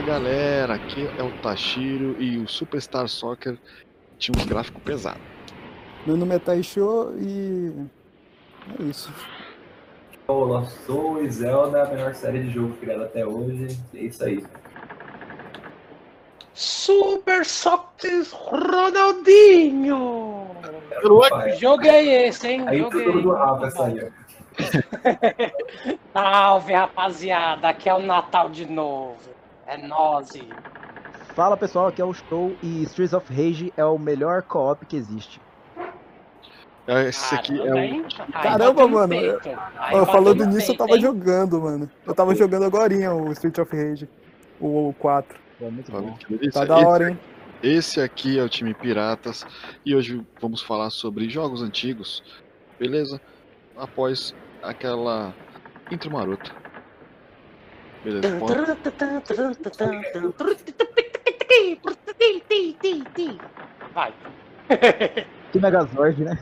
Fala galera, aqui é o Tashiro e o Superstar Soccer tinha uns gráficos pesados. Meu nome é Taisho e. É isso. Olá, sou e Zelda, a melhor série de jogo criada até hoje. É isso aí. Super Soccer Ronaldinho! Pai, Jogo é esse, hein? Aí Jogo é tudo do esse. Rafa essa aí. Salve, rapaziada. Aqui é o Natal de novo. É nós. Fala pessoal, aqui é o Show e Streets of Rage é o melhor co-op que existe. Esse aqui é Caramba, o. hein? Aí Caramba, mano, Ó, bateu falando nisso, eu peito, tava hein? jogando, mano. Eu tava jogando agora o Street of Rage. O 4. É muito Olha bom. Tá da hora, hein? Esse aqui é o time Piratas e hoje vamos falar sobre jogos antigos, beleza? Após aquela intro marota. Beleza, Vai. Que Megazord, né?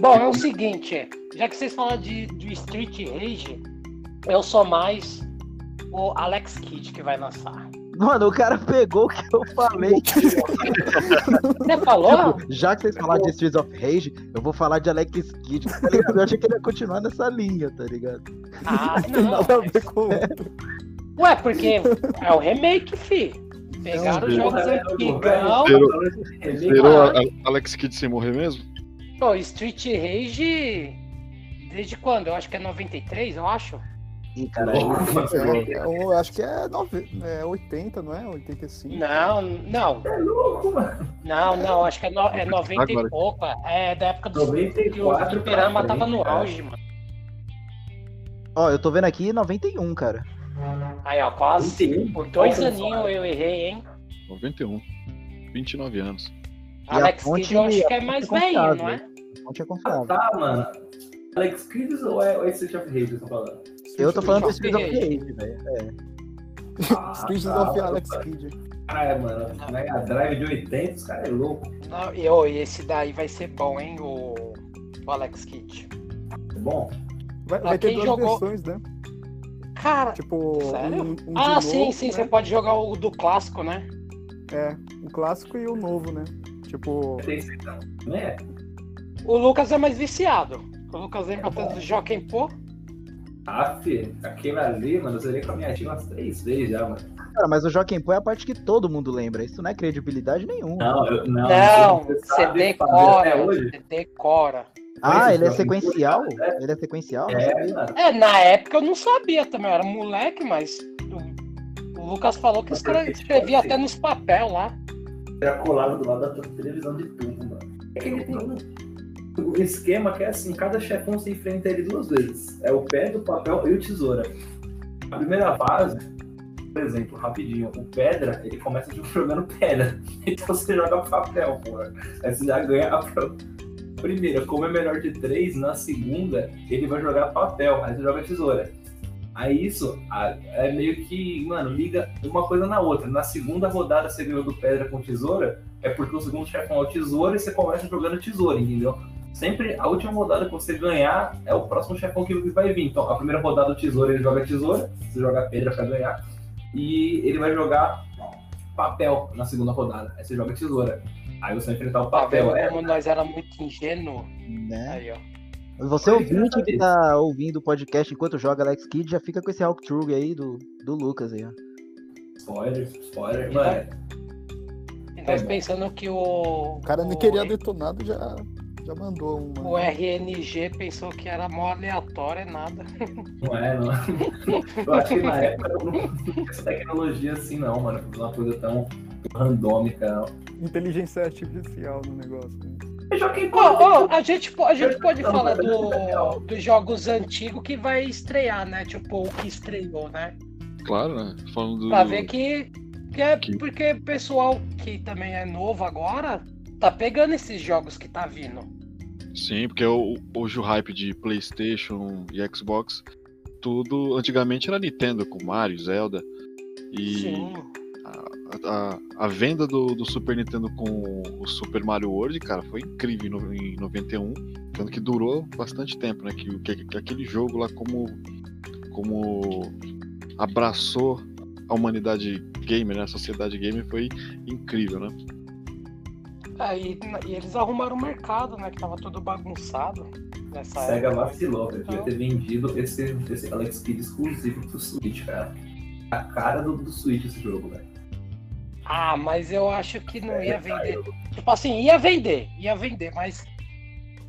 Bom, é o seguinte, já que vocês falaram de, de Street Rage, eu sou mais o Alex Kidd que vai lançar. Mano, o cara pegou o que eu falei. Você falou? Tipo, já que vocês falaram de Streets of Rage, eu vou falar de Alex Kidd. tá? Eu achei que ele ia continuar nessa linha, tá ligado? Ah, Não não. nada a mas- ver com o outro. Ué, porque é o remake, fi. Pegaram os jogos Porra, antigão. Zerou- velho, Zerou Ah. a- Alex Kidd sem morrer mesmo? Pô, Street Rage. Desde quando? Eu acho que é 93, eu acho. Cara. É, é, eu acho que é, nove, é 80, não é? 85. Não, não. É louco, mano. Não, não, acho que é, no, é 90 Agora. e pouco. É da época do que o 94 pra tava no auge, mano. Ó, eu tô vendo aqui 91, cara. Aí, ó, quase. 91? Por dois aninhos eu errei, hein? 91. 29 anos. a Alex fonte- Kidd eu acho que é mais fonte é velho, confiável. não é? Não tinha Ah, tá, mano. Alex Kidd ou é, é Street of que eu tô falando? Eu tô falando do Street Streets of of Rage, velho. É. Street Ah, of. Alex Kidd. Caralho, mano. Mega Drive de 80, os caras é louco. Não, e e esse daí vai ser bom, hein? O, o Alex Kidd. É bom? Vai, vai ter duas jogou- versões, né? Cara. Tipo, Sério? um, um ah, sim, novo, sim, né? você pode jogar o do clássico, né? É, o clássico e o novo, né? Tipo, é? O Lucas é mais viciado. O Lucas lembra tanto do Joaquim Pô. Filho, aquele ali, mano, eu zerei com a minha tia umas três vezes já, mano. Cara, mas o Joaquim Pô é a parte que todo mundo lembra. Isso não é credibilidade nenhuma. Não, eu, não. Não, você decora. Você decora. Ah, ele é Joaquim Pô, sequencial? é. Ele é sequencial? É, mano. É, na época eu não sabia também, eu era moleque, mas o, o Lucas falou que escre- escrevia até nos papel lá. Era colado do lado da televisão de tubo, mano. É que ele tem um esquema que é assim, cada chefão se enfrenta ele duas vezes. É o pedra, o papel e o tesoura. A primeira fase, por exemplo, rapidinho, o pedra, ele começa jogando pedra. Então você joga papel, pô. Aí você já ganha a primeira. Como é melhor de três, na segunda, ele vai jogar papel. Aí você joga tesoura. Aí isso é meio que, mano, liga uma coisa na outra. Na segunda rodada você ganhou do pedra com tesoura, é porque o segundo chefão é o tesoura e você começa jogando tesoura, entendeu? Sempre a última rodada que você ganhar é o próximo chefão que vai vir. Então, a primeira rodada o tesoura ele joga tesoura, você joga pedra pra ganhar, e ele vai jogar papel na segunda rodada. Aí você joga tesoura. Aí você vai enfrentar o Tá papel. vendo É, como nós era muito ingênuo? Né? Aí, ó. Você ouvinte que tá ouvindo o podcast enquanto joga Alex Kidd, já fica com esse walkthrough aí do, do Lucas aí, ó. spoiler, spoiler, mano. Nós pensando que o. o cara nem queria detonado já, já mandou uma. O RNG pensou que era mó aleatório, é nada. Não é, não. Eu acho que na época eu não tinha essa tecnologia assim, não, mano. Foi uma coisa tão randômica, não. Inteligência artificial no negócio. né? Ô, ô, a gente, a gente pode Não, falar do, dos jogos antigos que vai estrear, né? Tipo, o que estreou, né? Claro, né? Falando do. Pra ver que, que é Que- porque o pessoal que também é novo agora tá pegando esses jogos que tá vindo. Sim, porque hoje o hype de PlayStation e Xbox, tudo antigamente era Nintendo com Mario, Zelda. E Sim. a, a venda do, do Super Nintendo com o Super Mario World, cara, foi incrível no- em 91. Tanto que durou bastante tempo, né? Que, que, que aquele jogo lá, como, como abraçou a humanidade gamer, né? A sociedade gamer foi incrível, né? É, e, eles arrumaram o mercado, né? Que tava tudo bagunçado nessa Sega época. vacilou, velho. Devia ter vendido esse, esse Alex Kidd exclusivo pro Switch, cara. A cara do, do Switch esse jogo, velho. Ah, mas eu acho que não ia vender. Tipo assim, ia vender, ia vender, mas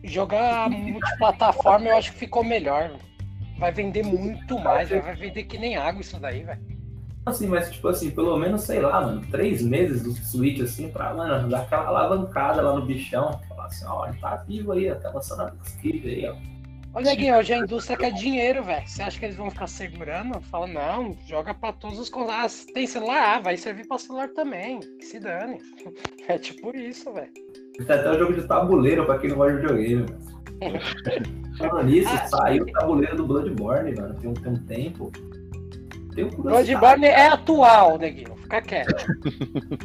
jogar multiplataforma eu acho que ficou melhor. Vai vender muito mais, vai vender que nem água isso daí, velho. Assim, mas tipo assim, pelo menos, sei lá, mano, três meses do Switch, assim, pra, mano, dar aquela alavancada lá no bichão. Falar assim, ó, ele tá vivo aí, ó, tá lançando Alex Kidd aí, ó. Ô, Neguinho, hoje a indústria quer dinheiro, velho. Você acha que eles vão ficar segurando? Fala, não, joga pra todos os consoles. Ah, tem celular? Ah, vai servir pra celular também. Que se dane. É tipo isso, velho. Tem até o jogo de tabuleiro pra quem não gosta de videogame, mano. Falando nisso, Ah, saiu o tabuleiro do Bloodborne, mano, tem um, tem um tempo. Tem um Bloodborne é atual, Neguinho. Fica quieto.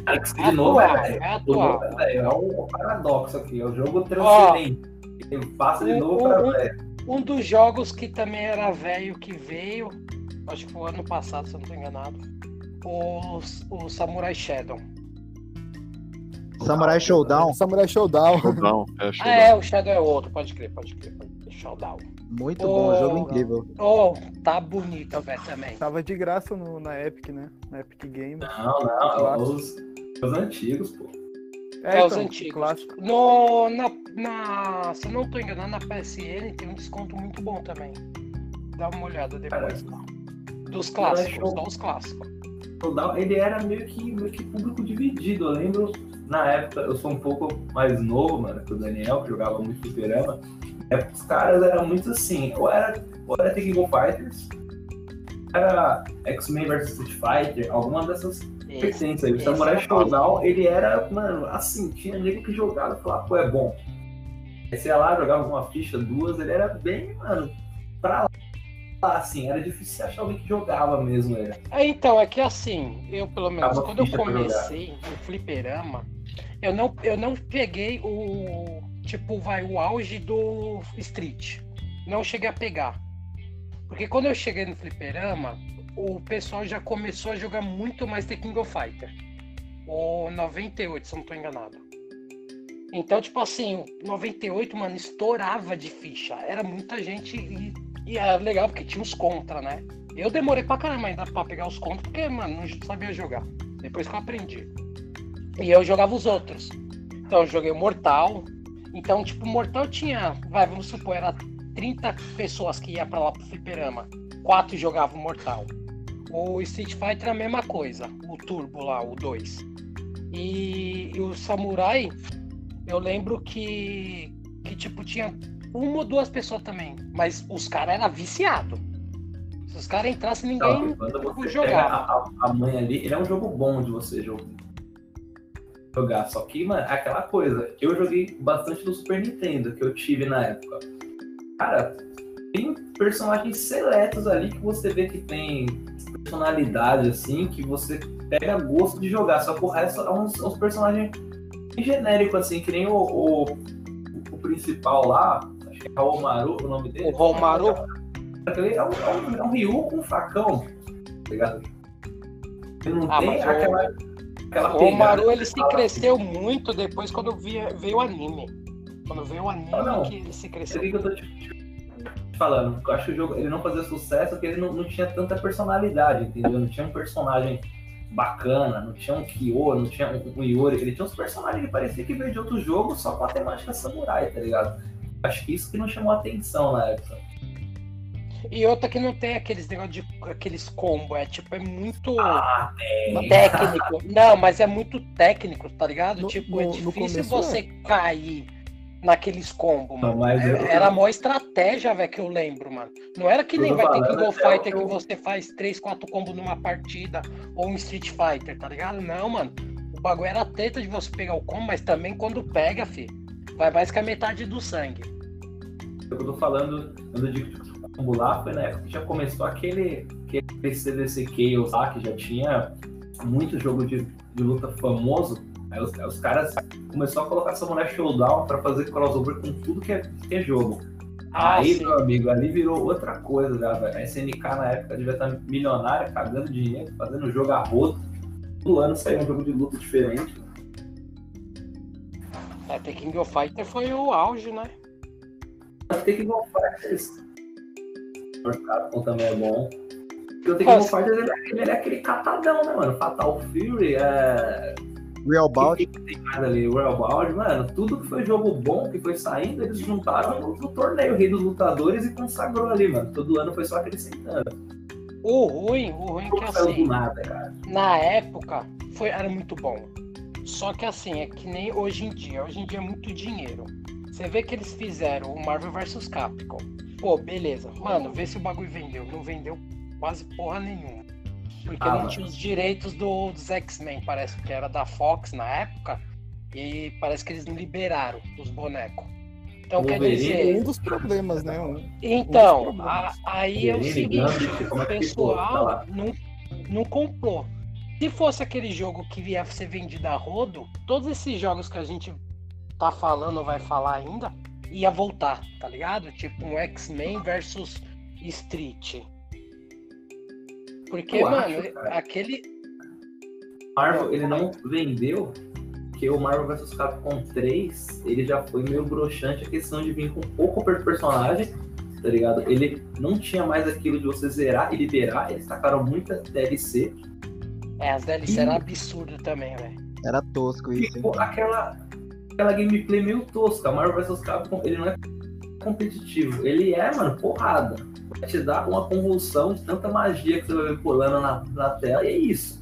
Alex de novo, atual, é, é atual. é, um paradoxo aqui, é o jogo transcendente. Ele passa de Um- novo um- pra um- velho. Um dos jogos que também era velho que veio, acho que foi ano passado, se eu não tô enganado, o, o Samurai Shadow. Samurai Showdown, Samurai Showdown. Showdown, é, showdown. Ah, é, o Shadow é outro, pode crer, pode crer. Pode crer. Showdown. Muito bom, jogo incrível. Oh, tá bonito, velho, também. Tava de graça no- na Epic, né? Na Epic Game. Não, não, é os, os antigos, pô. É, os então, antigos. Clássico. No, na, na, se eu não tô enganado, na PSN tem um desconto muito bom também. Dá uma olhada depois. Dos clássicos, só os clássicos. Ele era meio que, meio que público dividido. Eu lembro, na época, eu sou um pouco mais novo, mano, que o Daniel, que jogava muito fliperama. Época, os caras eram muito assim, ou era, ou era Tekken Go Fighters, era X-Men vs Street Fighter, alguma dessas vertentes aí. O Samurai era Showdown, ele era, mano, assim, tinha nego que jogava e falava, pô, é bom. Aí você ia lá, jogava uma ficha, duas, ele era bem, mano, pra lá, assim, era difícil achar alguém que jogava mesmo, ele. É, então, é que assim, eu pelo menos, Tava quando eu comecei no fliperama, eu não, eu não peguei o, tipo, vai, o auge do Street. Não cheguei a pegar. Porque quando eu cheguei no fliperama, o pessoal já começou a jogar muito mais The King of Fighter. O 98, se eu não tô enganado. Então, tipo assim, o 98, mano, estourava de ficha. Era muita gente e, e era legal porque tinha os contra, né? Eu demorei pra caramba ainda pra pegar os contos, porque, mano, não sabia jogar. Depois que eu aprendi. E eu jogava os outros. Então eu joguei o Mortal. Então, tipo, Mortal tinha, vai, vamos supor, era 30 pessoas que ia pra lá pro fliperama. Quatro jogavam Mortal. O Street Fighter é a mesma coisa. O Turbo lá, o 2. E, e o Samurai, eu lembro que, que tipo, tinha uma ou duas pessoas também. Mas os caras eram viciados. Se os caras entrassem, ninguém pega jogava. a, a mãe ali, ele é um jogo bom de você jogar. Jogar. Só que, mano, é aquela coisa. Eu joguei bastante no Super Nintendo, que eu tive na época. Cara, tem personagens seletos ali que você vê que tem personalidade, assim, que você pega gosto de jogar. Só que o resto é uns, uns personagens genéricos, assim, que nem o, o, o principal lá. Acho que é o Maru, o nome dele. O Romaru? É um, é um, é um Ryu com um facão, tá ligado? Ele não Ah, tem mas o- aquela, O Romaru ele se cresceu muito depois quando via- veio o anime. Quando veio o anime Ah, não. que ele se cresceu. eu tô te, te falando? Eu acho que o jogo ele não fazia sucesso porque ele não, não tinha tanta personalidade, entendeu? Não tinha um personagem bacana, não tinha um Kyo, não tinha um, um Yori. Ele tinha uns personagens que parecia que veio de outro jogo só com a temática samurai, tá ligado? Acho que isso que não chamou atenção na época. E outra que não tem aqueles negócio de aqueles combo, é tipo, é muito Ah, técnico. Não, mas é muito técnico, tá ligado? No- tipo, é no- no difícil começo, você cair naqueles combos, Não, mano. mas eu- É- Era a maior estratégia, velho, que eu lembro, mano. Não era que nem vai ter King Fighter que você faz 3, 4 combos numa partida ou um Street Fighter, tá ligado? Não, mano. O bagulho era treta de você pegar o combo, mas também quando pega, fi, vai mais que a metade do sangue. Eu tô falando, eu digo lá, foi na época que já começou aquele, aquele CDC Chaos lá, que já tinha muito jogo de de luta famoso, aí os, aí os caras começaram a colocar Samurai Showdown pra fazer crossover com tudo que é, que é jogo. Ah, aí, sim. meu amigo, ali virou outra coisa, já, velho. A SNK na época devia estar milionária, cagando dinheiro, fazendo jogo a rodo. Todo ano saiu um jogo de luta diferente. É, The King of Fighter foi o auge, né? Tem que go Fighters. O Capcom também é bom. Porque o Tekken. Fighters ele, é- ele é aquele catadão, né, mano? Fatal Fury, é. Real tem ali? Royal Bound, mano, tudo que foi jogo bom, que foi saindo, eles juntaram no, no torneio Rei dos Lutadores e consagrou ali, mano. Todo ano foi só acrescentando. O ruim, o ruim é que Não saiu do assim, nada, cara. na época foi, era muito bom. Só que assim, é que nem hoje em dia. Hoje em dia é muito dinheiro. Você vê que eles fizeram o Marvel vs Capcom. Pô, beleza. Mano, vê se o bagulho vendeu. Não vendeu quase porra nenhuma. Porque Ah, não tinha os direitos do- dos X-Men, parece que era da Fox na época. E parece que eles não liberaram os bonecos. Então quer dizer. Um dos problemas, né? Um- Então, problemas. a- aí é o seguinte, o é? Tá pessoal lá. não, não comprou. Se fosse aquele jogo que ia ser vendido a rodo, todos esses jogos que a gente tá falando ou vai falar ainda, ia voltar, tá ligado? Tipo um X-Men versus Street. Porque, Eu mano, acho, aquele. Marvel, ele não vendeu, porque o Marvel vs Capcom 3, ele já foi meio broxante a questão de vir com pouco per personagem, tá ligado? Ele não tinha mais aquilo de você zerar e liberar, eles tacaram muita DLC. É, as DLC eram absurdas também, velho. Era tosco isso? Ficou aquela, aquela gameplay meio tosca. Marvel vs Capcom, ele não é competitivo, ele é, mano, porrada. Vai te dar uma convulsão de tanta magia que você vai ver pulando na, na tela, e é isso.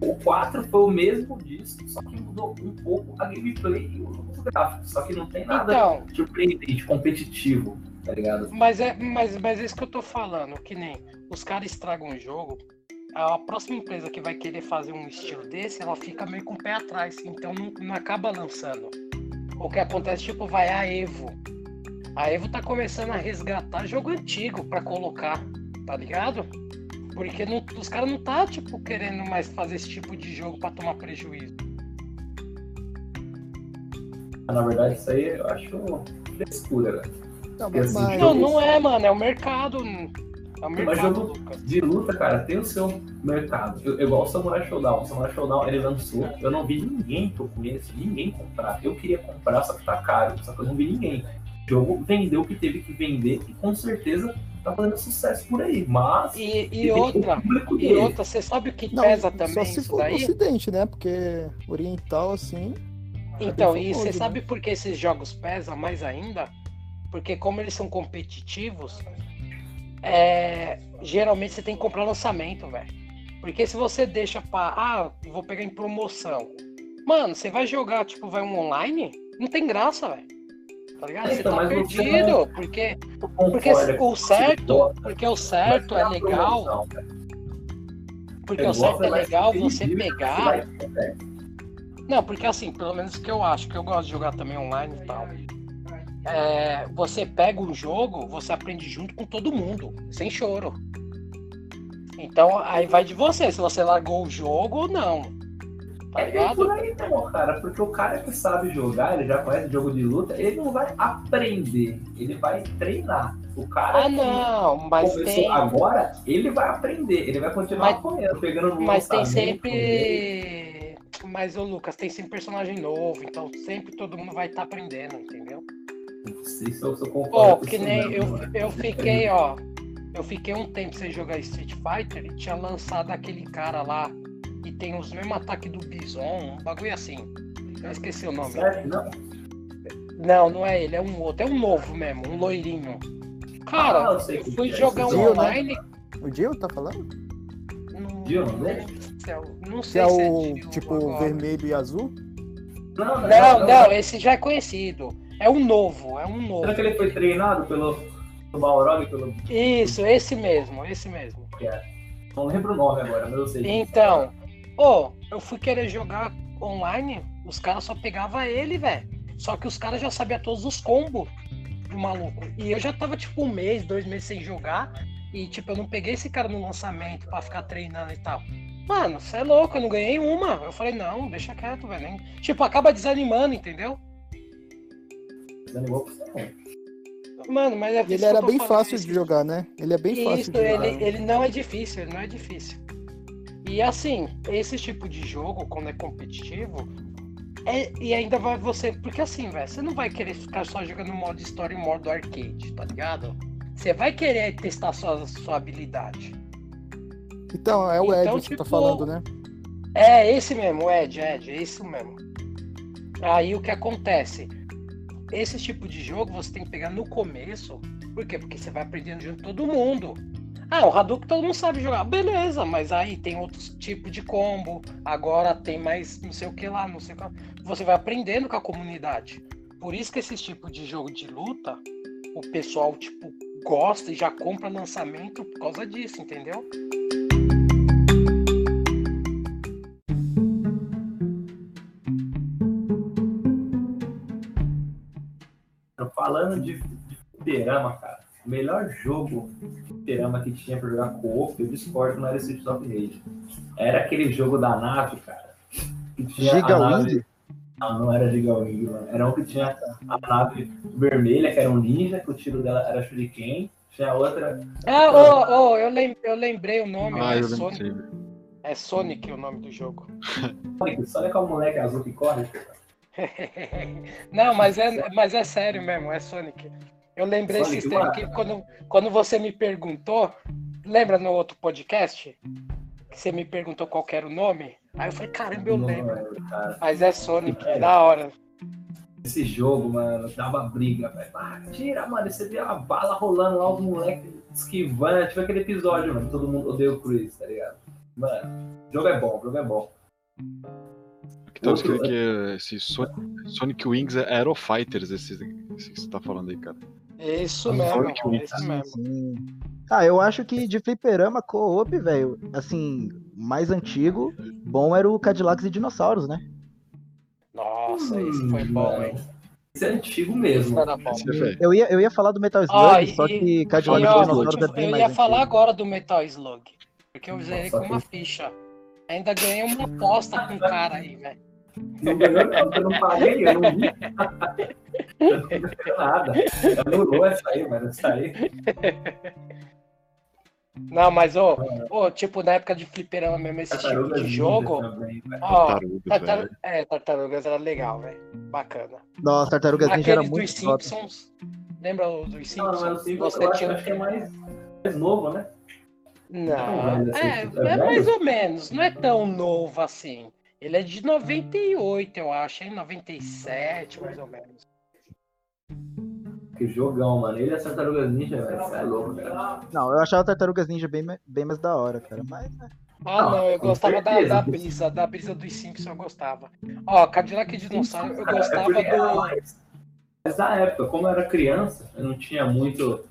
O 4 foi o mesmo disso, só que mudou um pouco a gameplay e os gráficos. Só que não tem nada Então, surpreendente, competitivo, tá ligado? Mas é, mas, mas é isso que eu tô falando, que nem os caras estragam o jogo. A próxima empresa que vai querer fazer um estilo desse, ela fica meio com o pé atrás, então não, não acaba lançando. O que acontece, tipo, vai a Evo. A Evo tá começando a resgatar jogo antigo pra colocar, tá ligado? Porque não- os caras não tá, tipo, querendo mais fazer esse tipo de jogo pra tomar prejuízo. Na verdade, isso aí eu acho frescura, velho. Não, mas- Não, não é, mano, é o mercado. É o Mas mercado, jogo Lucas. de luta, cara, tem o seu mercado. Eu- Igual o Samurai Showdown. O Samurai Showdown ele lançou. Eu não vi ninguém que eu conheço, ninguém comprar. Eu queria comprar, só que tá caro. Só que eu não vi ninguém. O jogo vendeu o que teve que vender e com certeza tá fazendo sucesso por aí. Mas. E, e outra, e dele. outra, você sabe o que Não, pesa só também se isso for no daí? ocidente, né? Porque oriental, assim... Então, e você né? sabe por que esses jogos pesam mais ainda? Porque como eles são competitivos, é, geralmente você tem que comprar lançamento, velho. Porque se você deixa pra. Ah, vou pegar em promoção. Mano, você vai jogar, tipo, vai um online? Não tem graça, velho. Tá ligado? Você Então, tá perdido. não- Porque, porque é o certo, gosta, porque o certo é legal. Porque o certo é legal você pegar. é, Não, porque assim, pelo menos que eu acho, que eu gosto de jogar também online e tal. É, você pega um jogo, você aprende junto com todo mundo, sem choro. Então aí vai de você, se você largou o jogo ou não. Tá É ligado? por aí mesmo, cara, porque o cara que sabe jogar, ele já conhece jogo de luta, ele não vai aprender, ele vai treinar. O cara Ah não, mas começou tem. agora, ele vai aprender, ele vai continuar Mas- apanhando, pegando Mas tem dele. sempre. Mas, ô Lucas, tem sempre personagem novo, então sempre todo mundo vai estar aprendendo, entendeu? Isso eu, eu concordo Pô, que nem mesmo, eu, eu fiquei, ó. Eu fiquei um tempo sem jogar Street Fighter e tinha lançado aquele cara lá que tem os mesmos ataques do Bison, um bagulho assim. Eu esqueci o nome. Certo? Não, Não, não é ele, é um outro, é um novo mesmo, um loirinho. Cara, Ah, eu eu fui é, jogar um né? online. O Dio tá falando? Não, Dio, não é? não sei é se é o Dio tipo agora. vermelho e azul? não, não, Não, não, esse já é conhecido. É um novo, é um novo. Será que ele foi treinado pelo, pelo Balrog pelo. Isso, esse mesmo, esse mesmo. Não lembro o nome agora, mas eu sei. Então, ô, eu fui querer jogar online, os caras só pegavam ele, velho. Só que os caras já sabiam todos os combos do maluco. E eu já tava tipo um mês, dois meses sem jogar. E tipo, eu não peguei esse cara no lançamento pra ficar treinando e tal. Mano, você é louco, eu não ganhei uma. Eu falei, não, deixa quieto, velho. Tipo, acaba desanimando, entendeu? Não. Mano, mas é isso ele era bem fácil esse- de jogar, né? Ele é bem fácil Isso, de jogar. ele, ele não é difícil, ele não é difícil. E assim, esse tipo de jogo, quando é competitivo, é, e ainda vai você. Porque assim, velho, você não vai querer ficar só jogando modo história e modo arcade, tá ligado? Você vai querer testar sua, sua habilidade. Então, é o Ed Então, que você tá tipo, falando, né? É esse mesmo, Ed, Ed, é isso mesmo. Aí o que acontece? Esse tipo de jogo você tem que pegar no começo. Por quê? Porque você vai aprendendo junto todo mundo. Ah, o Hadouken todo mundo sabe jogar. Beleza, mas aí tem outros tipos de combo. Agora tem mais não sei o que lá, não sei o que lá. Você vai aprendendo com a comunidade. Por isso que esse tipo de jogo de luta, o pessoal, tipo, gosta e já compra lançamento por causa disso, entendeu? Falando de, fliperama, cara, o melhor jogo de fliperama que tinha pra jogar co-op, eu discordo, não era Streets of Rage. Era aquele jogo da nave, cara. Que tinha Giga a nave... Não, não era Giga Wing, mano. Era um que tinha a nave vermelha, que era um ninja, que o tiro dela era shuriken. Tinha outra... Ah, ô, ô, eu, lem- eu lembrei o nome, Ah, é, eu Sonic, é Sonic o nome do jogo. Sonic, Sonic é o moleque azul que corre. cara. Não, mas é, mas é sério mesmo, é Sonic. Eu lembrei Sonic, esses tempos ué. que quando, quando você me perguntou, lembra no outro podcast? Que você me perguntou qual era o nome? Aí eu falei, caramba, eu lembro. Mas é Sonic, da hora. Esse jogo, mano, dava briga, velho. Ah, tira, mano. Você vê a bala rolando lá, os moleques esquivando. Tipo aquele episódio, mano. Todo mundo odeia o Chris, tá ligado? Mano, o jogo é bom, o jogo é bom. Tá escrito que esse Sonic, Sonic Wings é Aero Fighters, esse, esse que você tá falando aí, cara. Isso Sonic mesmo, Wings. é isso mesmo. Ah, eu acho que de fliperama co-op, velho, assim, mais antigo, bom era o Cadillacs e Dinossauros, né? Nossa, esse foi Hum, bom, hein? Esse é antigo mesmo. era bom. Esse é. Eu ia, eu ia falar do Metal Slug, e- só que E, Cadillacs e Dinossauros é bem eu mais ia falar antigo. agora do Metal Slug. Porque eu zerei Nossa, com uma ficha. Ainda ganhei uma aposta com um cara aí, velho. Não ganhou, não, eu não paguei, eu não vi. eu não nada. Anulou essa aí, mano. Essa aí. Não, mas, ô, ô, tipo, na época de fliperama mesmo, esse tipo de jogo. também, velho. Ó, Tartarugas, tartar... é, Tartarugas era legal, velho. Bacana. Nossa, Tartarugas Ninja era Aqueles dos muito top. Simpsons. Lembra o dos Não, Simpsons? mas assim, Você eu acho, tinha. acho que é mais, mais novo, né? Não, Não, mas é, é é mais ou menos. Não é tão novo assim. Ele é de 98, eu acho, hein? 97, mais ou menos. Que jogão, mano. Ele é Tartarugas Ninja, velho. Você é louco, cara. Não, eu achava Tartarugas Ninja bem, bem mais da hora, cara. Mas, né? Ah, Não, não, eu gostava da, certeza. da brisa, da brisa dos Simpsons eu gostava. Ó, Cadillac e Dinossauro, eu é gostava era do. mais- Mas na época, como eu era criança, eu não tinha muito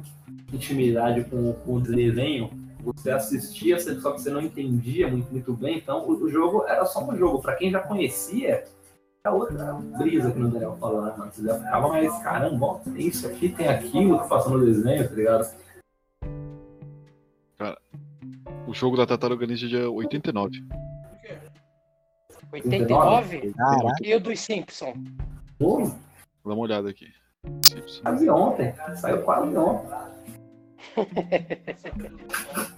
intimidade com, com o desenho. Você assistia, só que você não entendia muito, muito bem. Então, o, o jogo era só um jogo. Pra quem já conhecia, era outra brisa que o Daniel falou, né, mano? Você já ficava mais, caramba, ó, tem isso aqui, tem aquilo que passa no desenho, tá ligado? O jogo da Tartaruga Ninja de 89. 89? Caraca. E o dos Simpsons? Pô, Dá uma olhada aqui. Simpsons. quase ontem. Saiu quase ontem.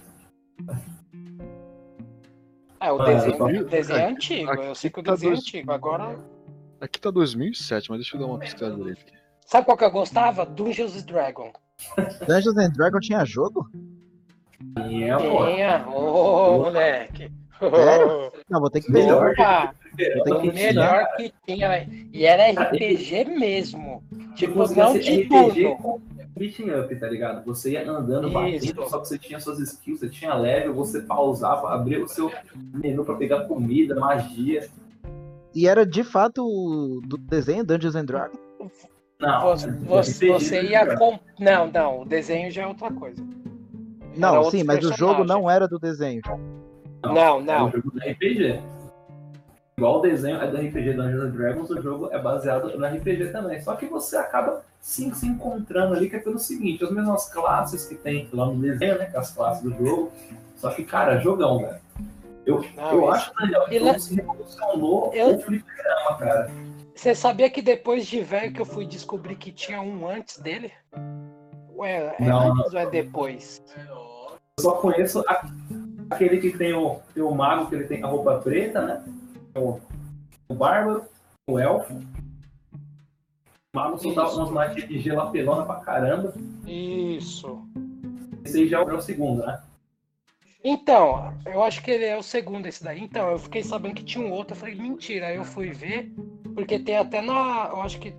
É, o Ah, desenho, tá. o desenho é Aqui- antigo, eu sei que o aqui tá desenho é antigo. Agora. Aqui tá 2007, mas deixa eu dar uma pesquisada aqui. Sabe qual que eu gostava? Dungeons and Dragons. Dungeons and Dragons tinha jogo? É, pô. Tinha, ô moleque. Sério? Não, vou ter que ver. Melhor Opa, Tem que o melhor que tinha. E era RPG mesmo. Tipo, não de tudo. Beating up, tá ligado? Você ia andando, Isso. batendo, só que você tinha suas skills, você tinha level, você pausava, abria o seu menu pra pegar comida, magia. E era de fato do desenho Dungeons and Dragons? Não, Você, você, ia com. Não, não, o desenho já é outra coisa. Era Não, sim, mas o jogo não era do desenho. Não, É não. um jogo do RPG. Igual o desenho é do RPG Dungeons and Dragons, o jogo é baseado no RPG também. Só que você acaba sim se encontrando ali, que é pelo seguinte, as mesmas classes que tem lá no desenho, né? Que é as classes do jogo. Só que, cara, jogão, velho. Eu, Não, eu acho, Daniel, que Ele- ele se revolucionou Eu- o fliperama, cara. Você sabia que depois de velho que eu fui descobrir que tinha um antes dele? Ué, é Não, antes ou é depois? Eu só conheço a- aquele que tem o, tem o mago, que ele tem a roupa preta, né? O, o bárbaro, o elfo. O mago soltava umas magias de gelo apelona pra caramba. Isso. Esse aí já é o segundo, né? Então, eu acho que ele é o segundo esse daí. Então, eu fiquei sabendo que tinha um outro. Eu falei, mentira. Aí eu fui ver, porque tem até na. Eu acho que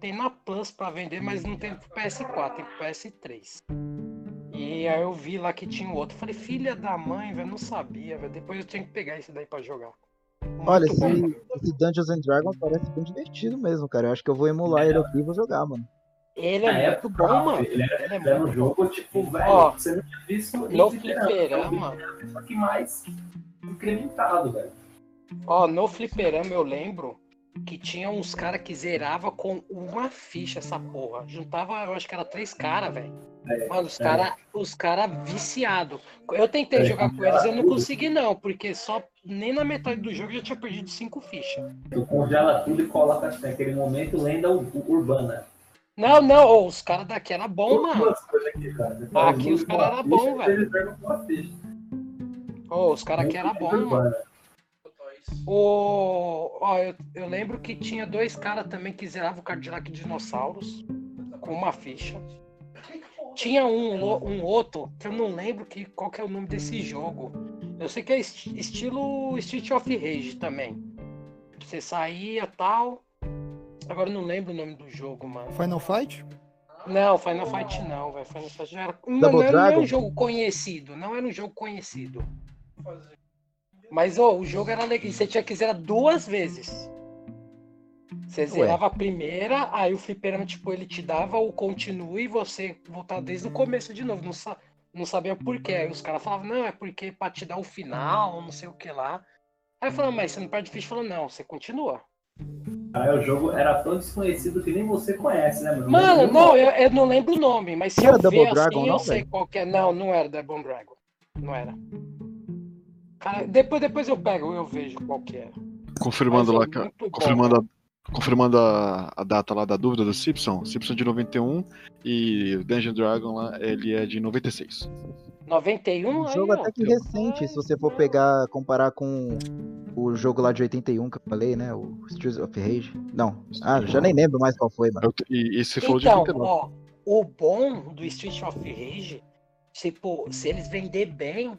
tem na Plus pra vender, mas não tem pro PS4, tem pro PS3. E aí eu vi lá que tinha um outro. Eu falei, filha da mãe, velho, não sabia, velho. Depois eu tinha que pegar esse daí pra jogar. Muito Olha, bom, esse, mano. esse Dungeons and Dragons parece bem divertido mesmo, cara. Eu acho que eu vou emular ele aqui e vou jogar, mano. Ele Na é muito bom, mano. Ele era, Ele é ele era um jogo, tipo, velho, Ó, você não tinha visto No fliperama. fliperama, Só que mais incrementado, velho. ó, no fliperama eu lembro que tinha uns caras que zerava com uma ficha essa porra. Juntava, eu acho que era três caras, velho. É, Mano, os é. caras os cara viciado. Eu tentei É, jogar com eles, eu não tudo. consegui não, porque só nem na metade do jogo eu já tinha perdido cinco fichas. Tu congela tudo e coloca assim, naquele momento lenda ur- urbana. Não, não, ô, os caras daqui era bom, mano. Aqui, cara. Aqui os com cara a era ficha, bom, velho. Ô, os caras aqui era bom, mano. O... Ó, eu, eu lembro que tinha dois caras também que zeravam o Cadillac Dinossauros com uma ficha. Tinha um, um outro que eu não lembro que, qual que é o nome desse jogo. Eu sei que é esti- estilo Street of Rage também. Você saía tal. Agora eu não lembro o nome do jogo, mano. Final Fight? Não, Final Fight não, velho. Final Fight já era. Não, não, era- não era Dragon? um jogo conhecido. Não era um jogo conhecido. Mas ô, o jogo era legal. E você tinha que zerar duas vezes. Você zerava a primeira, aí o fliperama, tipo, ele te dava o continue e você voltava desde o começo de novo. Não, sa não sabia por quê. Aí os caras falavam, não, é porque pra te dar o final, não sei o que lá. Aí eu falava, mas você não perde ficha? Falou, não, você continua. Aí o jogo era tão desconhecido que nem você conhece, né, mano? Mano, não, eu, eu não lembro o nome, mas se Não era eu Double ver assim, Dragon, eu não, sei qual que é. Não, não era Double Dragon. Não era. Cara, depois, depois eu pego, eu vejo qual que era. Confirmando Mas lá, é bom, confirmando, a, confirmando a, a data lá da dúvida do Simpson. Simpson de 91 e o Dungeon Dragon lá, ele é de 96. 91 Um aí, jogo ó. até que recente, se você for pegar, comparar com o jogo lá de 81 que eu falei, né? O Streets of Rage. Não. Ah, já nem lembro mais qual foi, mano. E, e você falou de Então, 89. ó, o bom do Street of Rage, tipo, se eles vender bem,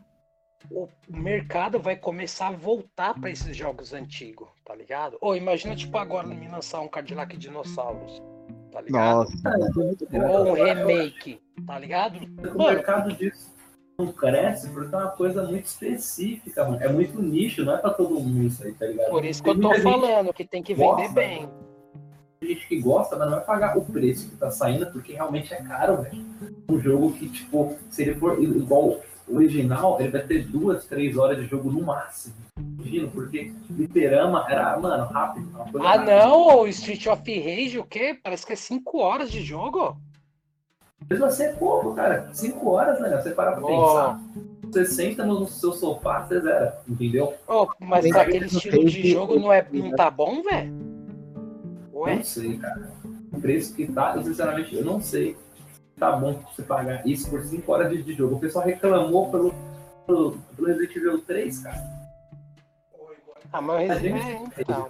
o mercado vai começar a voltar pra esses jogos antigos, tá ligado? Ou imagina, tipo, agora me lançar um Cadillac Dinossauros, tá ligado? Nossa, isso é. Ou um remake, tá ligado? O Mano, mercado disso não cresce porque é uma coisa muito específica, mano. É muito nicho, não é pra todo mundo isso aí, tá ligado? por isso que Tem eu tô falando que tem que vender gosta. bem. Tem gente que gosta, mas não vai pagar o preço que tá saindo, porque realmente é caro, velho. Um jogo que, tipo, se ele for igual original, ele vai ter duas, três horas de jogo no máximo. Imagina, porque Fliperama era, mano, rápido. uma coisa Ah, rápida. não, o Street of Rage, o quê? Parece que é 5 horas de jogo. Mesmo assim é pouco, cara. Cinco horas, né? Você parar pra Ó. pensar. Você senta no seu sofá, você zera, entendeu? Ô, mas Tem aquele que- estilo de jogo não, é, não tá bom, velho? Não sei, cara. O preço que tá, eu, sinceramente, eu não sei. Tá bom você pagar isso por 5 horas de, de jogo. O pessoal reclamou pelo, pelo, pelo Resident Evil 3, cara. Ah, mas A gente- é, então.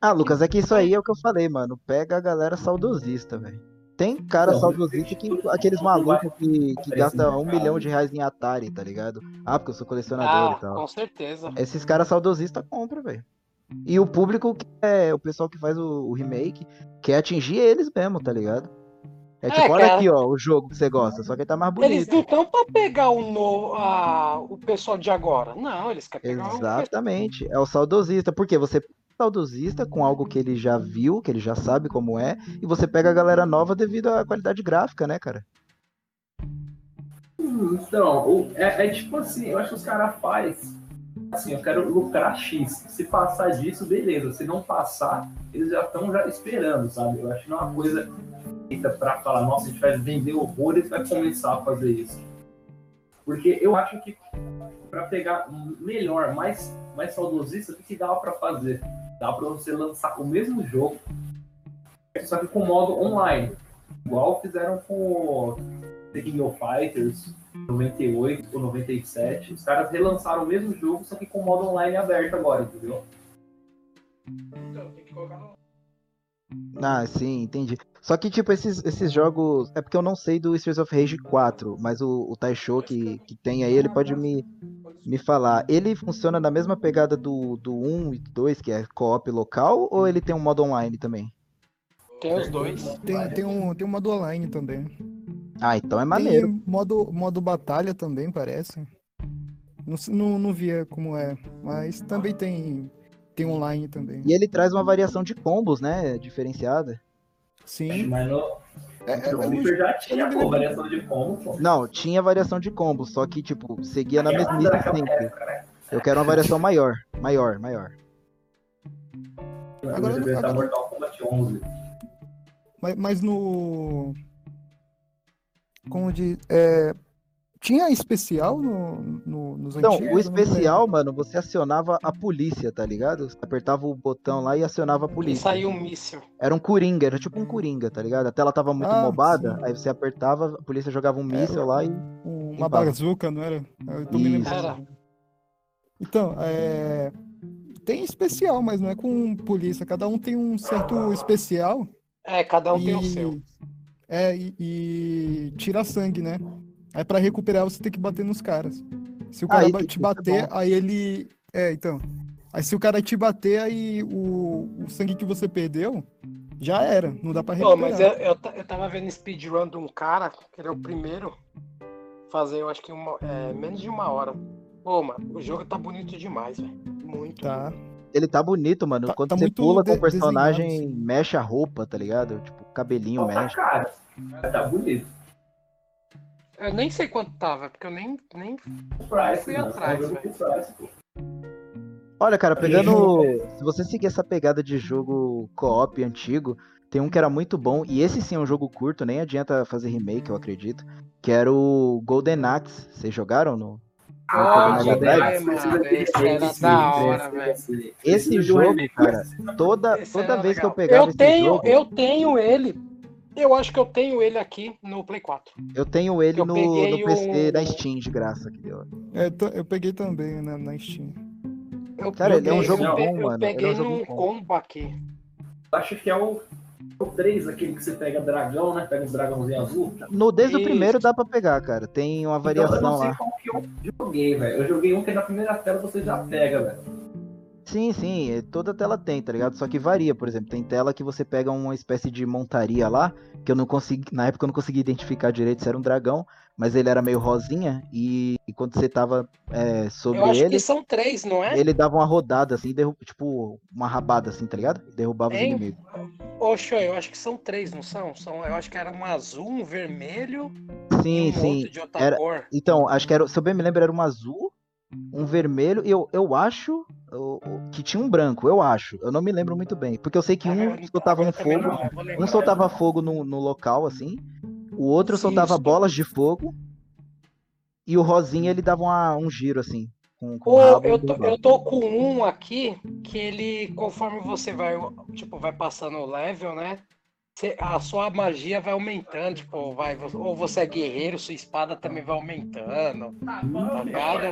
Ah, Lucas, é que isso aí é o que eu falei, mano. Pega a galera saudosista, velho. Tem cara Não, saudosista que aqueles malucos que, que gastam um milhão de reais em Atari, tá ligado? Ah, porque eu sou colecionador Ah, e tal. com certeza. Esses caras saudosistas compram, velho. E o público, que é o pessoal que faz o, o remake, quer atingir eles mesmo, tá ligado? É É, tipo, olha cara. aqui, ó, o jogo que você gosta, só que ele tá mais Eles bonito. não estão pra pegar o, no, a, o pessoal de agora. Não, eles querem pegar o Exatamente. É o saudosista. Porque você pega o saudosista com algo que ele já viu, que ele já sabe como é, e você pega a galera nova devido à qualidade gráfica, né, cara? Então, o- é, é tipo assim, eu acho que os caras fazem. Assim, eu quero lucrar X. Se passar disso, beleza. Se não passar, eles já estão já esperando, sabe? Eu acho que não é uma coisa feita pra falar, nossa, a gente vai vender horrores e vai começar a fazer isso. Porque eu acho que pra pegar melhor, mais, mais saudosista, o que, dava pra fazer? Dá pra você lançar o mesmo jogo, só que com modo online. Igual fizeram com The King of Fighters 98 ou 97. Os caras relançaram o mesmo jogo, só que com modo online aberto agora, entendeu? Então, tem que colocar no. Ah, sim, entendi. Só que, tipo, esses, esses jogos. É porque eu não sei do Streets of Rage 4, mas o, o Taisho que, que tem aí, ele pode me, me falar. Ele funciona na mesma pegada do, do 1 e do 2, que é co-op local, ou ele tem um modo online também? Tem os dois. Tem, tem, um, tem um modo online também. Ah, então é maneiro. Tem modo, modo batalha também, parece. Não, não, não via como é, mas também tem, tem online também. E ele traz uma variação de combos, né? Diferenciada. Sim. Mas no, É, é, não- Flipper já tinha, pô, variação de combo, pô. Não, tinha variação de combos, só que, tipo, seguia na mesmice sempre. época, né? Eu quero uma variação maior, maior, maior. Agora- Agora, agora... agora- Mortal Kombat 11. Mas, mas no. Como de. É, tinha especial no, no, nos Então, antigos? o Eu não especial, mano, você acionava a polícia, tá ligado? Você apertava o botão lá e acionava a E polícia. saiu um míssil. Era um coringa, era tipo um coringa, tá ligado? A tela tava muito Ah, mobada, sim. aí você apertava, a polícia jogava um míssil lá e. Uma bazuca, não era? Eu tô me Isso. lembrando. Então, é, tem especial, mas não é com polícia. Cada um tem um certo especial. É, cada um e, tem o seu. É, e, e tira sangue, né? Aí pra recuperar você tem que bater nos caras. Se o cara ba- te é bater, aí ele. É, então. Aí se o cara te bater, aí o, o sangue que você perdeu já era. Não dá pra Pô, recuperar. mas eu, eu, eu tava vendo speedrun de um cara, que ele é o primeiro, fazer, eu acho que uma, é, menos de uma hora. Pô, mano, o jogo tá bonito demais, velho. Muito. Tá. Ele tá bonito, mano. Tá- Quando tá você muito pula com o personagem, desenhado, mexe a roupa, tá ligado? Tipo, o cabelinho Ó, tá mexe. cara. Tá bonito. Eu nem sei quanto tava, porque eu nem. nem... O Price, Fui né? atrás, velho. Olha, cara, pegando. Se você seguir essa pegada de jogo co-op antigo, tem um que era muito bom, e esse sim é um jogo curto, nem adianta fazer remake, eu acredito. Que era o Golden Axe. Vocês jogaram no. Ah, ter esse sim. Esse jogo, cara. Toda, Esse toda vez que eu pegava eu esse tenho, jogo, eu tenho ele. Eu acho que eu tenho ele aqui no Play 4. eu tenho ele eu no, peguei no PC o- da Steam de graça. Que deu. É, eu peguei também na, na Steam. Eu Cara, ele é um peguei- jogo eu bom, Eu mano, ele é um peguei jogo num bom. combo aqui. Acho que é o, o 3, aquele que você pega dragão, né? Pega os dragãozinhos azul. No, desde o Isso. primeiro dá pra pegar, cara. Tem uma Então, eu variação não sei lá. qual que eu joguei, velho. Eu joguei um que na primeira tela você já pega, velho. Sim, sim, é- toda tela tem, tá ligado? Só que varia, por exemplo, tem tela que você pega uma espécie de montaria lá, que eu não consegui, na época eu não consegui identificar direito se era um dragão, mas ele era meio rosinha e, e quando você tava é, sobre Eu acho ele, que são três, não é? ele dava uma rodada assim, derru- tipo uma rabada assim, tá ligado? Derrubava os Hein? inimigos. Oxe, eu acho que são três, não são? são? Eu acho que era um azul, um vermelho Sim, um sim. outro de outra era- cor. Então, acho que era, se eu bem me lembro, era um azul, um vermelho, e eu, eu acho o- que tinha um branco, eu acho. Eu não me lembro muito bem. Porque eu sei que um Agora- soltava um fogo, eu um soltava fogo no, no local, assim, o outro Sim, soltava sim. bolas de fogo, e o rosinha ele dava uma- um giro, assim, com, com o Ô, rabo. e eu, tô, eu tô com um aqui que ele, conforme você vai, tipo, vai passando o level, né? Cê- a sua magia vai aumentando, tipo, vai, ou você é guerreiro, sua espada também vai aumentando, tá ligado?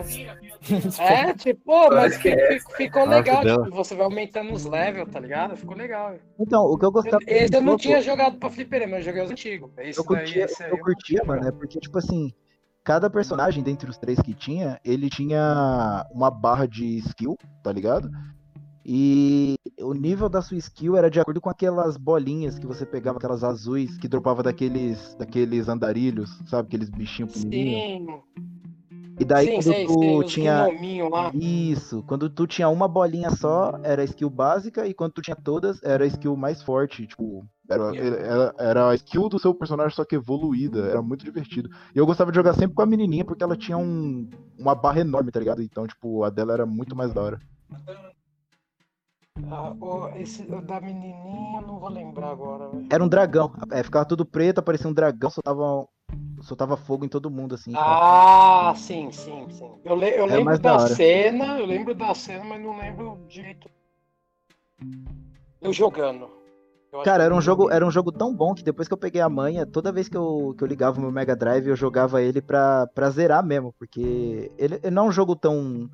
É, tipo, pô, mas que é fi- ficou legal, tipo, você vai aumentando os levels, tá ligado? Ficou legal. Então, o que eu gostava Esse eu não tinha jogado pra fliperama, eu joguei os antigos. Esse eu daí, curtia, esse aí eu curtia, curti, mano, é porque, tipo assim, cada personagem dentre os três que tinha, ele tinha uma barra de skill, tá ligado? E o nível da sua skill era de acordo com aquelas bolinhas que você pegava, aquelas azuis que dropava daqueles, daqueles andarilhos, sabe? Aqueles bichinhos pequenininhos. Sim, E daí sim, quando sei, tu sei, tinha. Isso, quando tu tinha uma bolinha só, era a skill básica, e quando tu tinha todas, era a skill mais forte, tipo, era, era, era a skill do seu personagem, só que evoluída, era muito divertido. E eu gostava de jogar sempre com a menininha, porque ela tinha um, uma barra enorme, tá ligado? Então, tipo, a dela era muito mais da hora. Ah, o, esse da menininha, eu não vou lembrar agora, velho. Era um dragão, é, ficava tudo preto, aparecia um dragão, soltava soltava fogo em todo mundo, assim. Ah, sim, sim, sim. Eu, le- eu É lembro da da cena, eu lembro da cena, mas não lembro direito. Eu jogando. Cara, que era um jogo, era um jogo tão bom que depois que eu peguei a manha, toda vez que eu, que eu ligava o meu Mega Drive, eu jogava ele pra, pra zerar mesmo, porque ele, ele não é um jogo tão,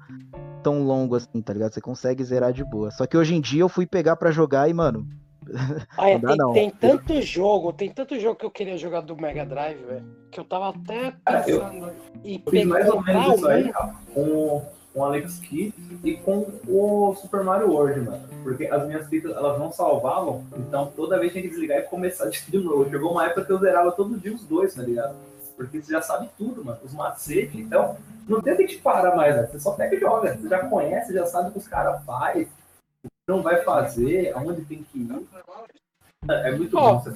tão longo assim, tá ligado? Você consegue zerar de boa. Só que hoje em dia eu fui pegar pra jogar e, mano, Ah, é, não dá, tem, não. tem tanto jogo, tem tanto jogo que eu queria jogar do Mega Drive, velho, que eu tava até Ah, eu- pensando em Eu fiz mais ou menos isso aí, um. cara, com, com o Alex Kidd e com o Super Mario World, mano. Porque as minhas fitas, elas não salvavam, então toda vez tinha que desligar e começar de novo. Chegou uma época que eu zerava todo dia os dois, tá ligado? Porque você já sabe tudo, mano. Os macetes, então não tem que te parar mais, né? Você só pega e joga. Você já conhece, já sabe o que os caras fazem, o que não vai fazer, aonde tem que ir. É muito Ó, bom você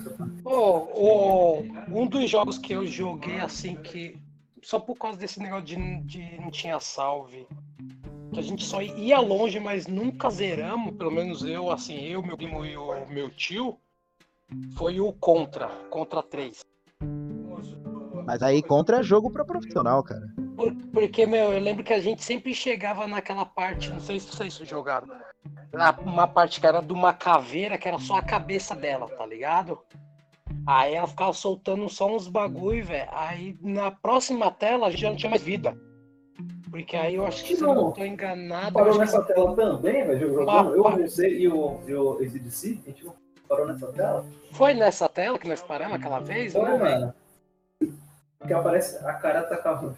Ô, ô, um dos jogos que eu joguei assim que. Só por causa desse negócio de, de não tinha salve. Que a gente só ia longe, mas nunca zeramos, pelo menos eu, assim, eu, meu primo e o meu tio, foi o Contra, Contra 3. mas aí contra é jogo pra profissional, cara. Por- porque, meu, eu lembro que a gente sempre chegava naquela parte, não sei se vocês jogaram, na- uma parte que era de uma caveira que era só a cabeça dela, tá ligado? Aí ela ficava soltando só uns bagulho, velho. Aí na próxima tela a gente já não tinha mais vida. Porque aí eu acho que se eu não tô enganado. Parou nessa que- tela também, velho, jogando. Eu, você e o, e o ACDC, a gente não parou nessa tela? Foi nessa tela que nós paramos aquela vez, Foi, né, velho? mano. Que aparece, a cara tá com a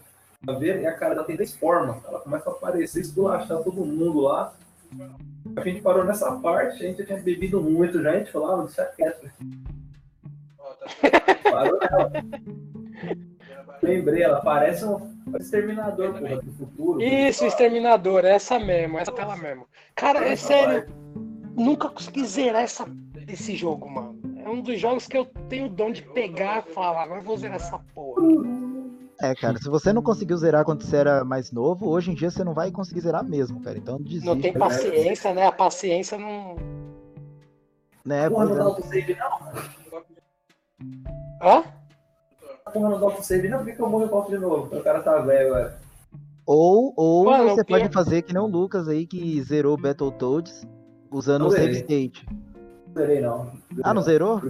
caveira e a cara dela tem três formas. Ela começa a aparecer, esculachar todo mundo lá. A gente parou nessa parte, a gente já tinha bebido muito já, a gente falou, ah, deixa quieto. Parou nela. Lembrei, ela parece um um exterminador porra, do futuro. Isso, Exterminador, essa mesmo, essa tela mesmo. Cara, é sério, nunca consegui zerar essa, esse jogo, mano. É um dos jogos que eu tenho o dom de pegar e falar, agora eu vou zerar essa porra. É, cara, se você não conseguiu zerar quando você era mais novo, hoje em dia você não vai conseguir zerar mesmo, cara. Então desiste. Não tem paciência, né? A paciência não. Né, Porra, não é. dá autosave não. Hã? Porra, não dá autosave não, por que que eu morro e volto de novo? O cara tá velho, velho. Ou, ou Mano, você pior- pode fazer que nem o Lucas aí que zerou Battletoads usando Não o save state. Não zerei não. Ah, não zerou?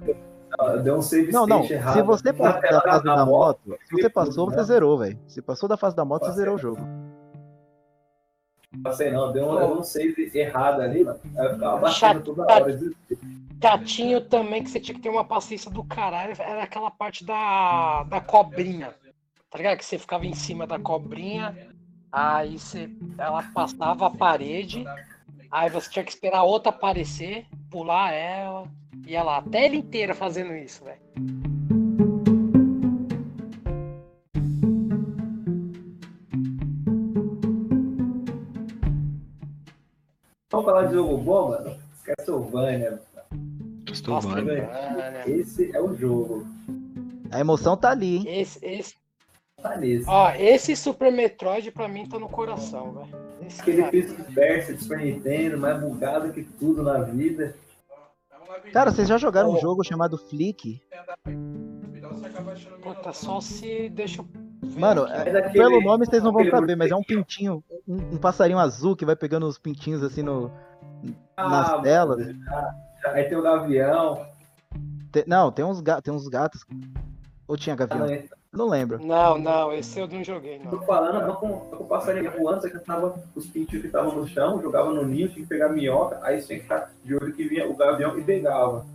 Não, Deu um save Não, não. errado. Se você passou da fase da moto, se você passou, você né? zerou, velho. Se passou da fase da moto, você Passei. zerou o jogo. Passei não, deu um, deu um save errado ali, mano. Aí eu ficava batendo toda hora. Chatinho também, que você tinha que ter uma paciência do caralho, era aquela parte da, da cobrinha. Tá ligado? Que você ficava em cima da cobrinha, aí você, ela passava a parede, aí você tinha que esperar outra aparecer, pular ela, e ela a tela inteira fazendo isso, velho. Vamos falar de jogo bom, mano? Castlevania. Castlevania. Castlevania. Esse é o jogo. A emoção tá ali, hein? Esse, esse, Tá nesse. ó, esse Super Metroid pra mim tá no coração, velho. Esse Aquele of Persia de Super Nintendo, mais bugado que tudo na vida. Cara, vocês já jogaram um Ô. jogo chamado Flick? Puta, só se deixa Mano, é- daquele- pelo nome vocês não vão saber, mas é um pintinho, um, um passarinho azul que vai pegando os pintinhos assim no, nas mano, telas. já- já- Aí tem o Gavião. Te- não, tem uns, ga- tem uns gatos. Ou tinha gavião? né? Não lembro. Não, não, esse eu não joguei, Tô não. falando, não com, tô com o passarinho voando, você que tava os pintinhos que estavam no chão, jogava no ninho, tinha que pegar minhoca, aí você tinha que ficar de olho que vinha o gavião e pegava.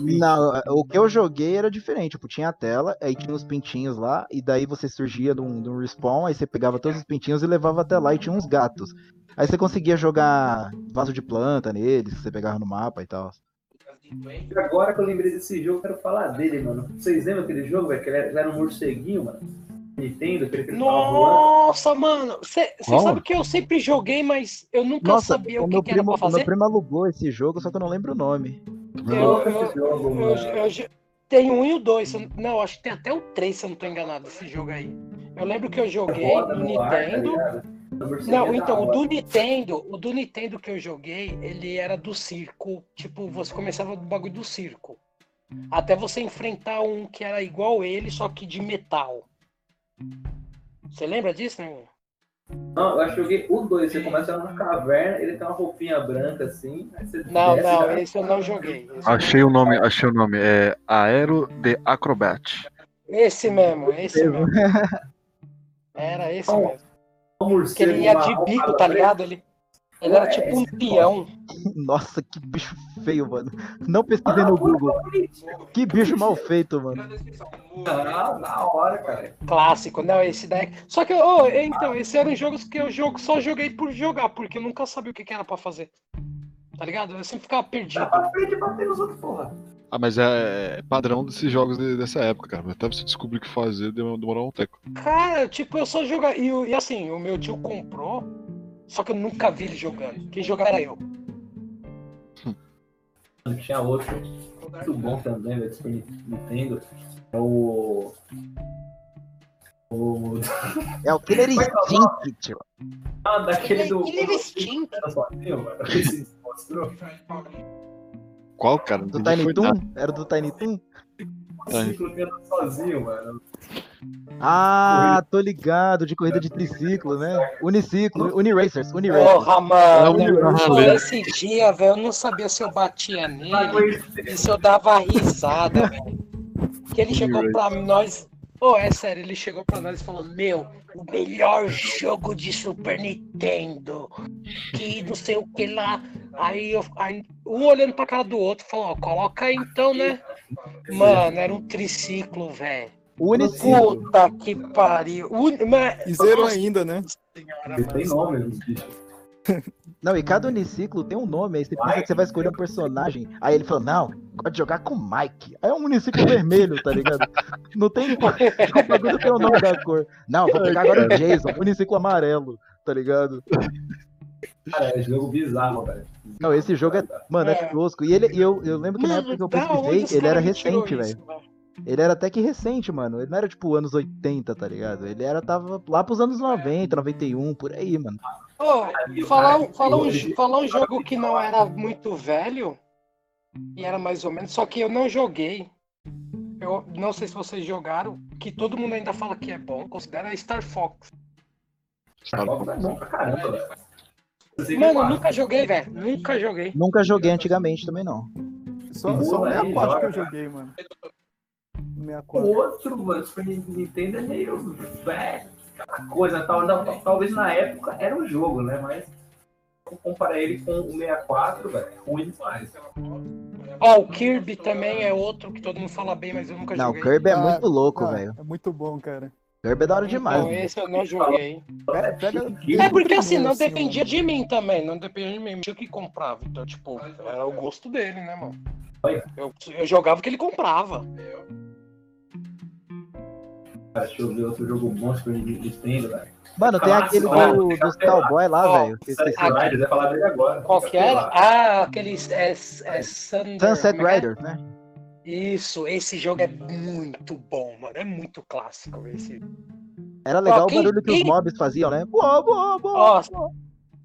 Não, o que eu joguei era diferente. Tipo, tinha a tela, aí tinha os pintinhos lá, e daí você surgia de um, de um respawn, aí você pegava todos os pintinhos e levava até lá, e tinha uns gatos. Aí você conseguia jogar vaso de planta neles, que você pegava no mapa e tal. E agora que eu lembrei desse jogo, eu quero falar dele, mano. Vocês lembram aquele jogo, velho? Que ele era, um morceguinho, mano? Nintendo, aquele que. Nossa, mano, você sabe que eu sempre joguei, mas eu nunca Nossa, sabia o o que, que era primo, pra o meu fazer. primo alugou esse jogo, só que eu não lembro o nome. Eu, eu, jogo, eu, eu, eu- tem um e o dois. Não, acho que tem até o três, se eu não tô enganado, esse jogo aí. Eu lembro que eu joguei Roda no no ar, tá Não, da então, o do Nintendo, o do Nintendo que eu joguei, ele era do circo. Tipo, você começava do bagulho do circo. Até você enfrentar um que era igual ele, só que de metal. Você lembra disso, né? Não, eu acho que eu joguei o 2. Você começa na caverna, ele tem uma roupinha branca assim. aí você Não, desce, não, esse eu não joguei. Achei o nome, achei o nome. É Aero de Acrobat. esse mesmo, esse mesmo. Era esse Oh, mesmo. Um Que morcego, ele ia de bico, tá ligado? Ele, ele era Ué, tipo um esse é peão. Nossa, que bicho feio, mano. Não pesquisei Ah, no Google. Que bicho mal feito, mano. Ah, na hora, cara. Clássico, não, esse daí. Só que, ô, então, esses eram jogos que eu jogo, só joguei por jogar, porque eu nunca sabia o que, que era pra fazer. Tá ligado? Eu sempre ficava perdido. Dá pra frente e bater nos outros, porra. Ah, mas é, é padrão desses jogos de- dessa época, cara. Até você descobrir o que fazer demorou um tempo. Cara, tipo, eu só jogava. E, e assim, o meu tio comprou, só que eu nunca vi ele jogando. Quem jogava era eu. Tinha outro muito bom também, velho, Super Nintendo. É o. O. É o Killer Vai Instinct, tio. Ah, daquele do. Killer Instinct. Qual, cara? Do Tiny Toon? nada. Era do Tiny Toon? Que sozinho, mano. Ah, tô ligado, de corrida de triciclo, né? Uniciclo, Uniracers, Uniracers. Porra, mano. esse dia, velho, eu não sabia se eu batia nele e se eu dava risada, velho. Que ele chegou pra nós. Pô, é sério, ele chegou pra nós e falou: Meu, o melhor jogo de Super Nintendo. Que não sei o que lá. Aí, eu, aí um olhando pra cara do outro falou: Ó, coloca aí então, né? Mano, era um triciclo, velho. Uniciclo. Puta que pariu. Un... Mas... E zero ainda, né? senhora, tem nome. Não, e cada uniciclo tem um nome, aí você pensa que você vai escolher um personagem. Aí ele falou, não, gosto de jogar com o Mike. Aí é um uniciclo vermelho, tá ligado? Não tem. O bagulho tem o nome da cor. Não, vou pegar agora o Jason, uniciclo amarelo, tá ligado? Cara, é jogo bizarro, velho. Não, esse jogo é. Mano, é É. tosco. E ele, e eu, eu lembro que na época que eu pesquisei, ele era recente, velho. Ele era até que recente, mano. Ele não era tipo anos 80, tá ligado? Ele era, tava lá pros anos 90, 91, por aí, mano. Ô, Aí o falar, um- falar, um, falar um jogo que não era muito velho, e era mais ou menos, só que eu não joguei. Eu não sei se vocês jogaram, que todo mundo ainda fala que é bom, considera Star Fox. Star Fox é bom pra caramba, Mano, eu nunca joguei, velho. Nunca joguei. Nunca joguei antigamente também, não. Só, só o boa aí, 64 que eu joguei, mano. O 64. outro, mano, Super Nintendo é meio. velho, aquela coisa, tal, tal- talvez na época era um jogo, né? Mas comparar ele com o 64, velho, é ruim demais. Ó, o Kirby também é outro que todo mundo fala bem, mas eu nunca Não, o joguei. Kirby é Ah, muito louco, Ah, velho. É muito bom, cara. É da hora demais. Então, esse eu não joguei. Pega, pega É porque assim, não assim, dependia de mim também, não dependia de mim, tinha que comprava. Então, tipo, era o gosto dele, né, mano? Eu, eu jogava o que ele comprava. Cara, deixa eu ver outro jogo bom Super Nintendo, velho. Mano, tem aquele do, dos cowboy lá, velho. que eu esqueci. Sunset Riders, vai falar dele agora. Qual que era? Ah, aqueles. É, é Sunset é que é? Riders, né? Isso, esse jogo é muito bom, mano. É muito clássico esse. Era legal Ó, quem- o barulho que os quem- mobs faziam, né? Boa, boa, boa. Ó,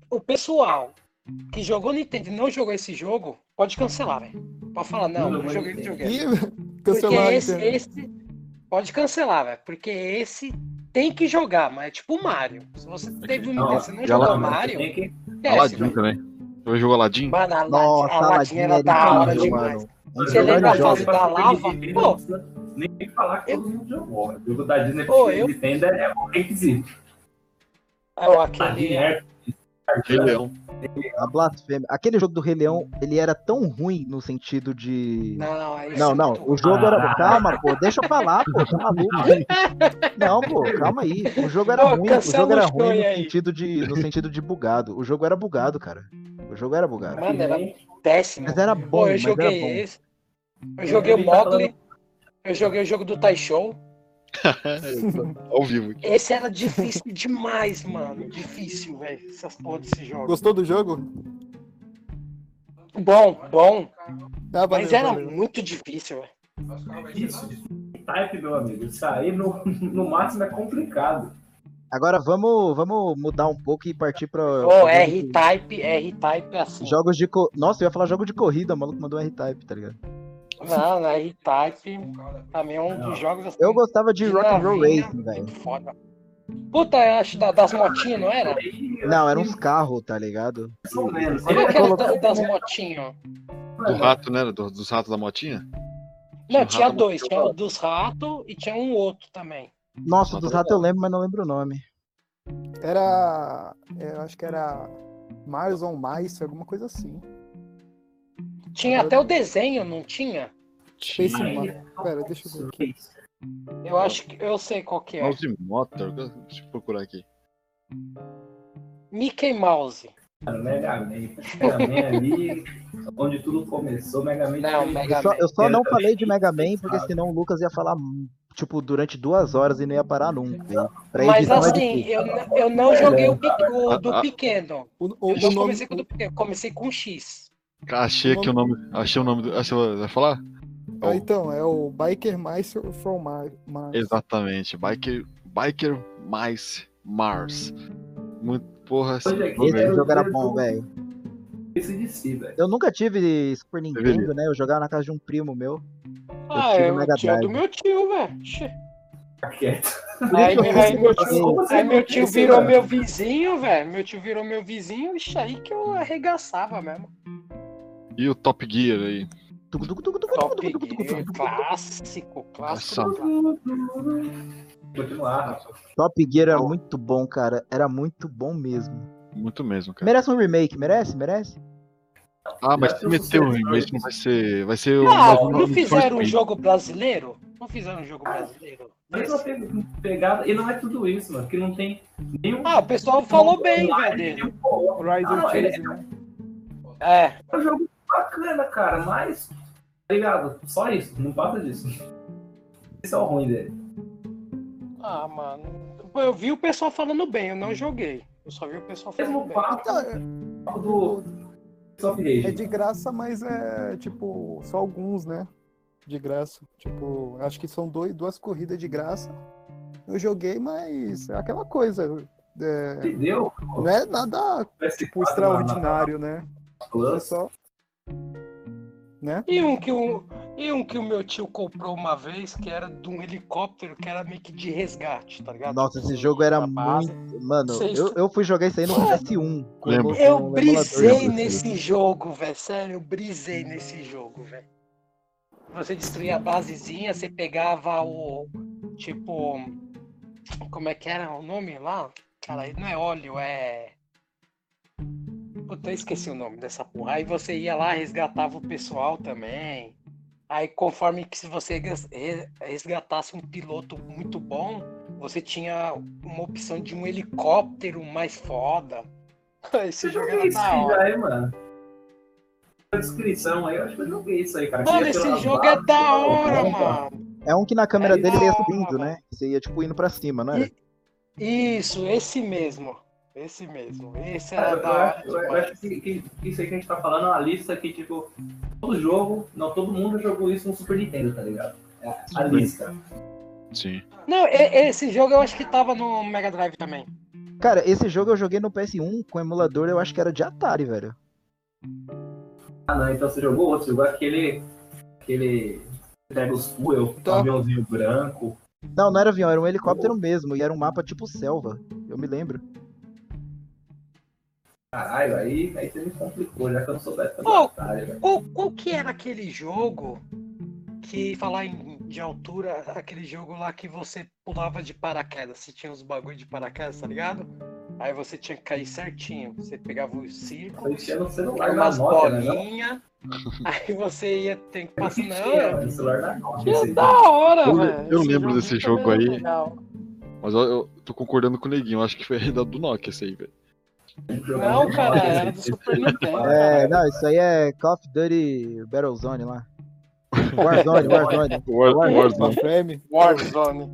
o pessoal que jogou Nintendo e não jogou esse jogo, pode cancelar, velho. Pode falar, não, não joguei videogame. Ih, Porque cancelar esse, esse. Pode cancelar, velho. Porque esse tem que jogar, mas é tipo o Mario. Se você teve um Não, Nintendo, você não jogou lá, Não, mas Mario, tem que- Aladdin também. Eu jogo Aladdin? Mano, a Aladdin, Nossa, Aladdin era era da hora demais. mano. Você lembra a fase da lava? Pô. Não Nem falar que todo mundo jogou. O jogo da Disney Pô, eu- Nintendo é um requisito. Ó, Aladdin aquele. é Rei Leão. A blasfêmia. Aquele jogo do Rei Leão, ele era tão ruim no sentido de. Não, Não, é não, muito o jogo era. Ah. Calma, pô, deixa eu falar, pô, tá maluco? Não, pô, calma aí. O jogo era Pô, ruim, o jogo era o ruim no aí. sentido, de, no sentido de bugado. O jogo era bugado, cara. O jogo era bugado. Mano, era péssimo. Mas era bom, Pô, eu mas era joguei bom. esse. Eu joguei o Mogli. Eu joguei o jogo do Tai Show. Ao vivo. Esse era difícil demais, mano. Difícil, velho. Essas porra desse jogo. Gostou do jogo? Bom, bom. Ah, valeu, Mas era valeu. muito difícil, velho. Isso. Type, meu amigo. Isso aí no, no máximo é complicado. Agora vamos, vamos mudar um pouco e partir. Ô, pra R-Type, R-Type é assim. Jogos de. Co... Nossa, eu ia falar jogo de corrida, o maluco mandou um R-Type, tá ligado? Não, na R-Type também é um Não. dos jogos assim, Eu gostava de de Rock and Roll Racing, velho. muito foda. Puta, eu acho da- das motinhas, não era? Não, eram uns carros, tá ligado? mais ou que era da- das motinhas? Do rato, né? Do- dos ratos da motinha? Não, Tinha tinha dois. Tinha o dos ratos e tinha um outro também. Nossa, dos ratos eu lembro, mas não lembro o nome. Era. Eu acho que era. Mars on Mice, alguma coisa assim. Tinha até o desenho, não tinha? Tinha. Pera, deixa eu ver. Que isso? Eu acho que eu sei qual que é. Mouse Motor. Deixa eu procurar aqui. Mickey Mouse. Mega Man. Mega Man ali, onde tudo começou, Mega Man. Não, Mega Eu só, Man. eu só não falei de. Mega Man, porque senão o Lucas ia falar, hum, tipo, durante duas horas e não ia parar nunca. Mas é assim, difícil. eu, eu não joguei o, pe- o do pequeno. O, o, Eu o não nome, comecei com o do pequeno, comecei com X. Achei aqui o nome. Achei o nome do. Achei, vai falar? Ah, então, é o Biker Mice from Mar- Mars. Exatamente. Biker, Biker Mice Mars. Muito porra. Esse jogo. Esse jogo era eu- bom, velho. Esse de si, velho. Eu nunca tive Super Nintendo, né? Eu jogava na casa de um primo meu. Ah, tive é Mega o tio do meu tio, velho. Aí, eu aí meu tio, aí meu tio virou meu vizinho, velho. Meu tio virou meu vizinho, ixi, aí que eu arregaçava mesmo. E o Top Gear aí. Top Gear, clássico, clássico. Continuar. Top Gear era muito bom, cara. Era muito bom mesmo. Muito mesmo, cara. Merece um remake, merece? Merece? Ah, mas se tem um meteu o sucessor. remake, não vai ser. Vai ser não do fizeram um jogo brasileiro? Não fizeram um jogo brasileiro? Pe- pegada, e não é tudo isso, mano, porque não tem nenhum. Ah, o pessoal falou bem, velho. Ah, não, Chase, né? É, é um jogo bacana, cara, mas. Tá ligado? Só isso, não passa disso. Esse é o ruim dele. ah, mano. Eu vi o pessoal falando bem, eu não joguei. Eu só vi o pessoal falando Mesmo bem. papo Então, é- do é de graça, mas é tipo, só alguns, né? De graça. Tipo, acho que são dois, duas corridas de graça. Eu joguei, mas é aquela coisa. é, Entendeu? não é nada tipo, extraordinário, né? É Plus. só. Né? E um, que o, e um que o meu tio comprou uma vez, que era de um helicóptero, que era meio que de resgate, tá ligado? Nossa, esse jogo era muito. Mano, Vocês- eu, eu fui jogar isso aí no PS1. com Lembro. Eu um brisei nesse jogo, velho. Sério, eu brisei nesse jogo, velho. Você destruía a basezinha, você pegava o. Tipo. Como é que era o nome lá? Cara, não é óleo, é. Puta, eu esqueci o nome dessa porra. Aí você ia lá, resgatava o pessoal também. Aí conforme que se você res- re- resgatasse um piloto muito bom, você tinha uma opção de um helicóptero mais foda. Esse Eu jogo era isso da aí hora. hein, mano. A descrição aí, eu acho que eu joguei isso aí, cara. Mano, esse jogo é da hora, mano. É um que na câmera É dele ia subindo, né? Você ia, tipo, indo pra cima, não era? Isso, esse mesmo. Esse mesmo. Esse Cara, era eu, da eu hora. acho, eu- eu demais. acho que, que- que isso aí que a gente tá falando é uma lista que, tipo, todo jogo, não, todo mundo jogou isso no Super Nintendo, tá ligado? É a lista. Sim. Não, esse jogo eu acho que tava no Mega Drive também. Cara, esse jogo eu joguei no PS1 com emulador, eu acho que era de Atari, velho. Ah, não, então você jogou outro, jogou aquele. aquele. Pega os fuel, um Tá. aviãozinho branco. Não, não era avião, era um helicóptero mesmo, e era um mapa tipo selva. Eu me lembro. Caralho, aí, aí você me complicou, já que eu não soubesse fazer Ô, Atari, velho. Qual, qual que era aquele jogo que, falar em, de altura, aquele jogo lá que você pulava de paraquedas? Você tinha uns bagulho de paraquedas, tá ligado? Aí você tinha que cair certinho. Você pegava o no celular umas né? bolinhas, aí você ia ter que passar. Não, Nokia. que da hora, Eu- velho. eu lembro desse jogo também aí. legal. Mas eu, eu tô concordando com o Neguinho. eu Acho que foi da do Nokia esse aí, velho. Não, cara, era do Super Nintendo. É, não, isso aí é Call of Duty Battlezone lá. Warzone, Warzone. War, War- Warzone. Frame. Warzone. Warzone.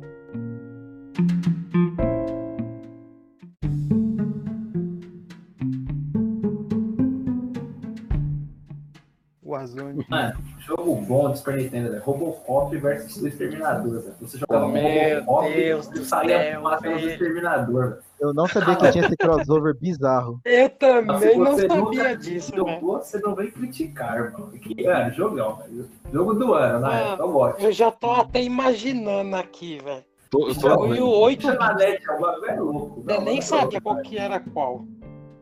Warzone. Mano, jogo bom do Super Nintendo, velho. Robocop versus o Exterminador, velho. Você jogava Meu Robocop Deus e do saía céu, matando o. Exterminador, velho. Eu não sabia que tinha esse crossover bizarro. Eu também não sabia disso. Jogou, você não vem criticar, mano. Que, mano, jogão, velho. Jogo do ano, na Ah. eu já tô até imaginando aqui, velho. Tô, eu tô E o 8 Puxa na net, agora é louco. eu nem Não, sabia é qual que era qual.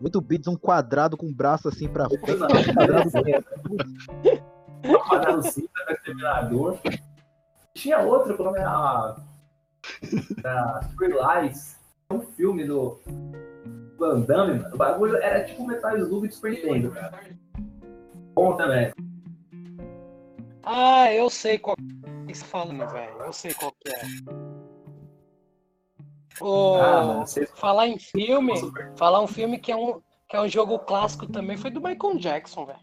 8 bits, um quadrado com o braço assim pra frente. Não, um quadrado Não, apagado cinta do Exterminador. Tinha outro, que o nome era. Da Free Lies. Um filme do. Van Damme, mano. O bagulho era tipo Metal Slug de Super Nintendo, cara. Bom também. Ah, eu sei qual que você tá falando, velho. Eu sei qual que é. Ô, Ah, mano, você falar em filme, falar um filme que é um, que é um jogo clássico também foi do Michael Jackson, velho.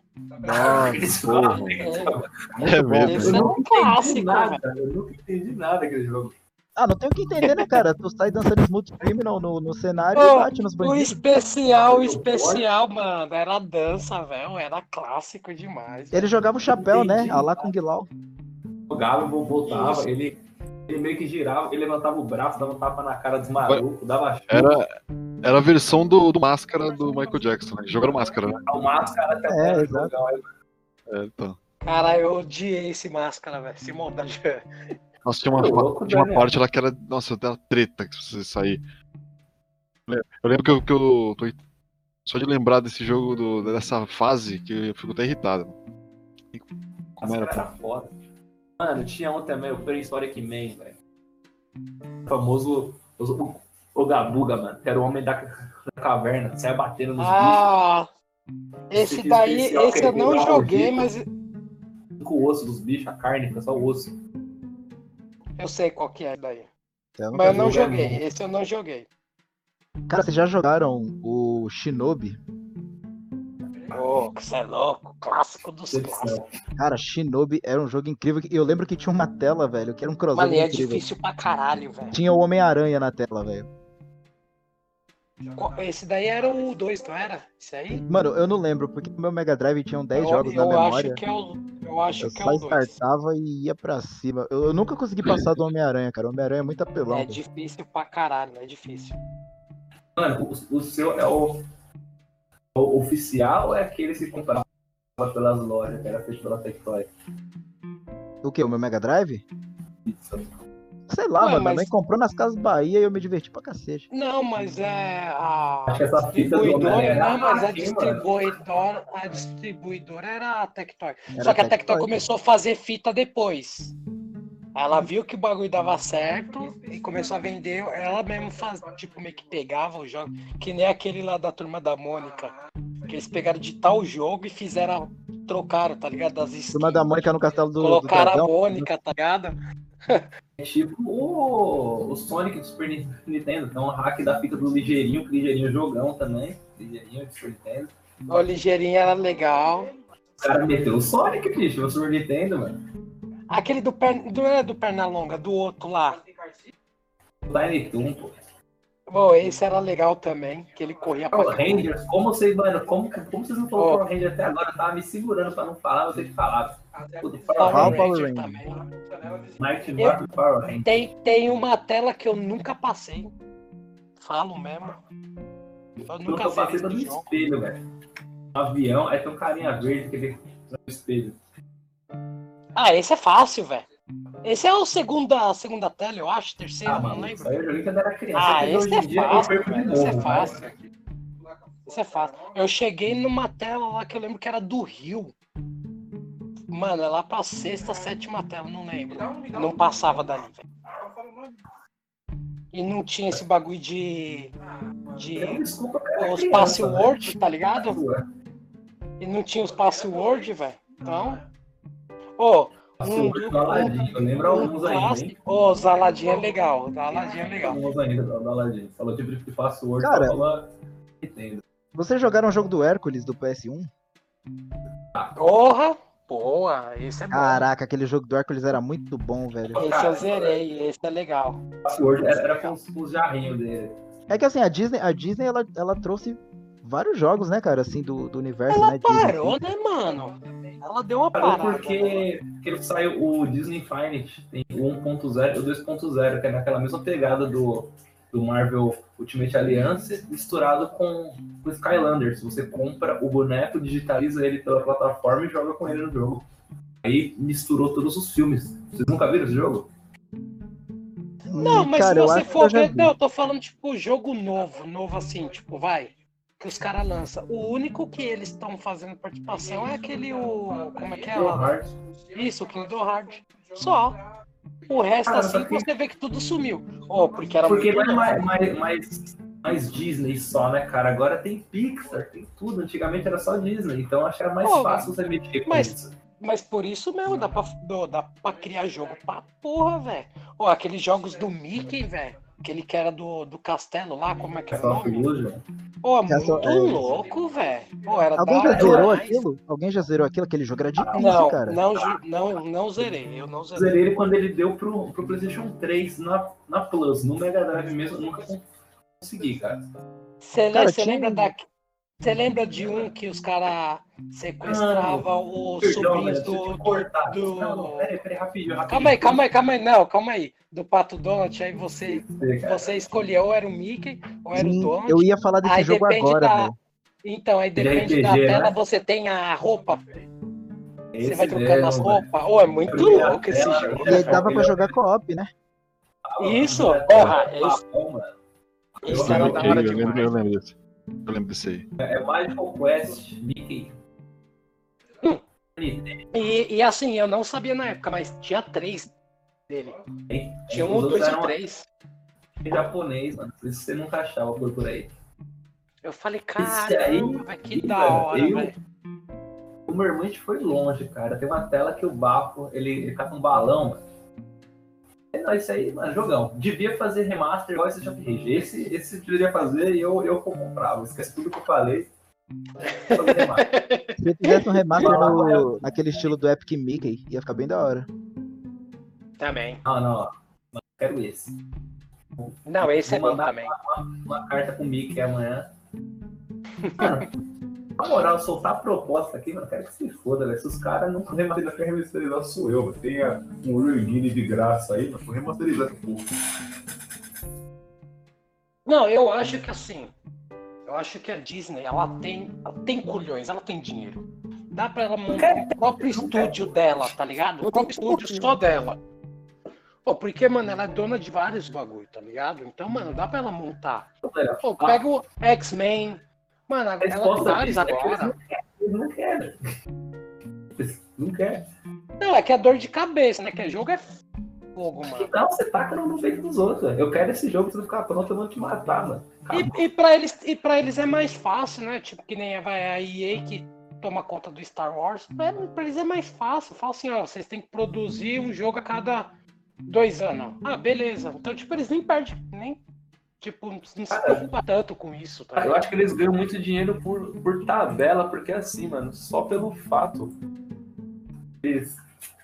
Nossa, porra. É, É mesmo. Esse Eu é um nunca entendi clássico, nada. Eu nunca entendi nada daquele jogo. Ah, não tem o que entender, né, cara? Tu sai dançando Smooth Criminal no, no cenário Ô, e bate nos O bandidos. especial, o especial, mano, era dança, velho. Era clássico demais. Ele jogava o chapéu, né? Entendi. A lá com Guilau. Jogava, voltava, Isso. ele, ele meio que girava, ele levantava o braço, dava um tapa na cara dos malucos, dava chuva, Era, era a versão do, do Máscara do Michael Jackson, né? Jogaram Máscara, né? o máscara até É, o. Aí, É, então. Cara, eu odiei esse máscara, velho. Esse maldade. Nossa, tinha uma, louco, tinha uma parte lá que era. Nossa, era treta que você sair. Eu lembro que eu, que eu tô. Só de lembrar desse jogo, do- dessa fase, que eu fico até irritado. Como era, era foda. Mano, tinha um também, o Prehistoric Man, velho. O famoso. O, o, Gabuga, mano, que era o homem da, da caverna, saia batendo nos Ah, esse Esse daí, esse que eu não joguei, mas bichos, com o osso dos bichos, a carne, fica só o osso. Eu sei qual que é daí. Eu Mas eu não joguei, não. esse eu não joguei. Cara, vocês já jogaram o Shinobi? Ô, que você é louco, clássico dos clássicos. Decepção. Cara, Shinobi era um jogo incrível. E eu lembro que tinha uma tela, velho, que era um crossover Mano, é incrível. difícil pra caralho, velho. Tinha o Homem-Aranha na tela, velho. Esse daí era o 2, não era? Esse aí? Mano, eu não lembro, porque no meu Mega Drive tinham 10 eu, jogos na eu memória. acho que é o. Eu acho Eu que é o 2. startava e ia pra cima. Eu, eu nunca consegui passar do Homem-Aranha, cara. O Homem-Aranha é muito apelão. É velho. difícil pra caralho, é difícil. Mano, o, o seu é o, o oficial ou é aquele que se comprava pelas lojas, que era feito pela Tectoy? O que? O meu Mega Drive? Isso. Sei lá, Ué, mano. Minha mas- mãe comprou nas Casas Bahia e eu me diverti pra cacete. Não, mas é a Acho do distribuidora, não, mas a mano. distribuidora, a distribuidora era a Tectoy. Era Só que a Tectoy. Tectoy começou a fazer fita depois. Ela viu que o bagulho dava certo e começou a vender. Ela mesmo faz, tipo, meio que pegava o jogo, que nem aquele lá da turma da Mônica. Que eles pegaram de tal jogo e fizeram, trocaram, tá ligado? Das skins. Turma da Mônica no castelo do, do Colocaram a dragão. Mônica, tá ligado? É tipo o, o Sonic do Super Nintendo. Então, o hack da fita do Ligeirinho, que Ligeirinho é jogão também. Ligeirinho do Super Nintendo. O ligeirinho era legal. O cara meteu o Sonic, bicho, no Super Nintendo, mano. Aquele do, per... do, é do Pernalonga, do outro lá. Tiny Toon, pô. Bom, esse era legal também, que ele corria pra Power Rangers, como vocês, mano, como, como vocês não falaram Ó. Power Rangers até agora? Eu tava me segurando pra não falar, vocês falaram. Tudo Power Power. Ranger Ranger. também. Eu-. Tem, tem uma tela que eu nunca passei. Falo mesmo. Eu Eu nunca zerei passando no esse jogo. espelho, velho. Um avião, aí tem um carinha verde que vem no espelho. Ah, esse é fácil, velho. Esse é o segunda, segunda tela, eu acho, terceira, Ah, não mano, lembro. eu joguei quando era criança. Ah, porque esse é dia eu fácil, perco de velho, esse é novo, fácil. Isso é fácil. Eu cheguei numa tela lá que eu lembro que era do Rio. Mano, é lá pra sexta, sétima tela, não lembro. Não passava dali, velho. E não tinha esse bagulho de. de Desculpa, cara. os password, velho. tá ligado? E não tinha os password, velho. Então. Ô, lembro um alguns ainda, hein? clássico. Ô, os Aladdin é legal. Os Aladdin é legal. Falou tipo de password, Cara. fala. Vocês jogaram o jogo do Hércules do PS1? Porra! Boa, esse é bom. Caraca, aquele jogo do Hércules era muito bom, velho. Esse eu zerei, esse é legal. Password era, era com os, jarrinhos dele. É que assim, a Disney, a Disney ela, ela trouxe vários jogos, né, cara, assim, do, do universo, Ela né? Disney, parou, assim. né, mano? Ela deu uma Parou parada. porque, porque saiu o Disney Infinite, tem o 1.0 e o 2.0, que é naquela mesma pegada do, do Marvel Ultimate Alliance, misturado com o Skylanders. Você compra o boneco, digitaliza ele pela plataforma e joga com ele no jogo. Aí misturou todos os filmes. Vocês nunca viram esse jogo? Não, mas Cara, se você for ver. vi. Não, eu tô falando, tipo, jogo novo, novo assim, tipo, vai. Que os caras lançam. O único que eles estão fazendo participação é aquele. O, como é que é? Kingdom lá? Hearts. Isso, o Kingdom Hearts. Só. O resto, Cara, assim, só que- você vê que tudo sumiu. Oh, porque era Porque não muito é louco. mais, mais, mais, mais Disney só, né, cara? Agora tem Pixar, tem tudo. Antigamente era só Disney, então acho que era mais Pô, fácil você mexer com mas- isso. Mas por isso mesmo, dá pra, dá pra criar jogo pra porra, velho. Ó, aqueles jogos do Mickey, velho. Aquele que era do, do castelo lá, como é que é o nome? Pô, Castle- muito é. louco, velho. Alguém da já zerou aquilo? Alguém já zerou aquilo? Aquele jogo era difícil, Não, cara. não, não, não zerei. Eu não zerei. zerei ele quando ele deu pro, pro PlayStation 3 na, na Plus. No Mega Drive mesmo, eu nunca consegui, cara. Você você tinha- lembra da. Você lembra de um que os caras sequestravam os Perdão, sobrinhos do. cortar. do- Não, não, peraí, peraí, rapidinho, rapidinho. Calma aí, calma aí, calma aí. Não, calma aí. Do Pato Donald, aí você, você escolheu ou era o Mickey ou era o Sim, Donald. eu ia falar desse Aí jogo agora, da-. Então, aí De depende da RPG, tela, né? você tem a roupa. esse você vai trocando mesmo, as roupas. Oh, é muito louco esse tela, jogo. E aí dava pra jogar co-op, né? Isso, Primeira porra, esse- mano. Isso Eu- era eu- da Ok, hora eu lembro, eu demais. lembro desse. Eu lembro desse aí. É Magical Quest, Mickey. Hum. E, e assim, eu não sabia na época, mas tinha três dele. Hein? Tinha um, dois e três. em japonês, mano. Por isso você nunca achava por por aí. Eu falei, Esse aí- que da hora, eu- velho. O meu irmão a gente foi longe, cara. Tem uma tela que o bafo, ele, ele tá com um balão, mano. Não, isso aí, mano, jogão. Devia fazer remaster igual esse JRPG. Esse, esse deveria fazer e eu, eu comprava. Esquece tudo que eu falei. Se eu fizesse um remaster no, naquele estilo do Epic Mickey, ia ficar bem da hora. Também. Não, não, eu quero esse. Não, esse é Vou bom mandar também. Uma carta com o Mickey amanhã. Mano, na moral, soltar a proposta aqui, mano, quero que se foda, velho. Se os caras não Remasterizar quem remasterizar sou eu, mano. Tem a- um Real de graça aí, mas vou remasterizar essa porra. Não, eu acho que assim. Eu acho que a Disney, ela tem, ela tem culhões, ela tem dinheiro. Dá pra ela montar o próprio estúdio dela, tá ligado? O próprio estúdio só dela. Pô, porque, mano, ela é dona de vários bagulho, tá ligado? Então, mano, dá pra ela montar. Galera, Pô, pega o X-Men. Mano, a ela é que eles agora. não querem. Eles não. Eles não. Não, é que é dor de cabeça, né? Que jogo é fogo, mano. Então, você taca no peito dos outros. Eu quero esse jogo, se não ficar pronto, eu vou te matar, mano. Acabou. E, e, pra eles, e pra eles é mais fácil, né? Tipo, que nem vai a EA que toma conta do Star Wars. Pra, pra eles é mais fácil. Fala assim, ó, vocês têm que produzir um jogo a cada dois anos. Ah, beleza. Então, tipo, eles nem perdem, nem. Tipo, não se preocupa tanto com isso, tá Eu acho que eles ganham muito dinheiro por, por tabela, porque assim, mano, só pelo fato deles,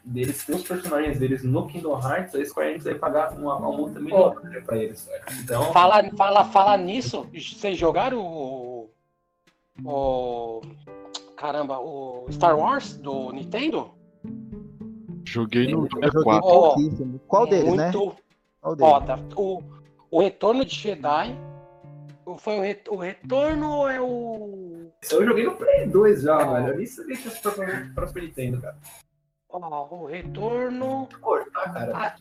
deles ter os personagens deles no Kingdom Hearts, a Square Enix vai pagar uma, uma multa milionária pra eles. Então, Fala, fala, fala nisso. Vocês jogaram o. O. Caramba, o Star Wars do Nintendo? Joguei no Eu joguei 64. Ó, pouquíssimo. Qual deles, né? Muito Qual deles? foda. O, o Retorno de Jedi. o- Foi o, re- o Retorno ou é o. eu joguei no Play 2 já, Ah. velho. Eu nem sabia que isso foi pra, Nintendo, cara. Ó, o Retorno. Cortar, cara.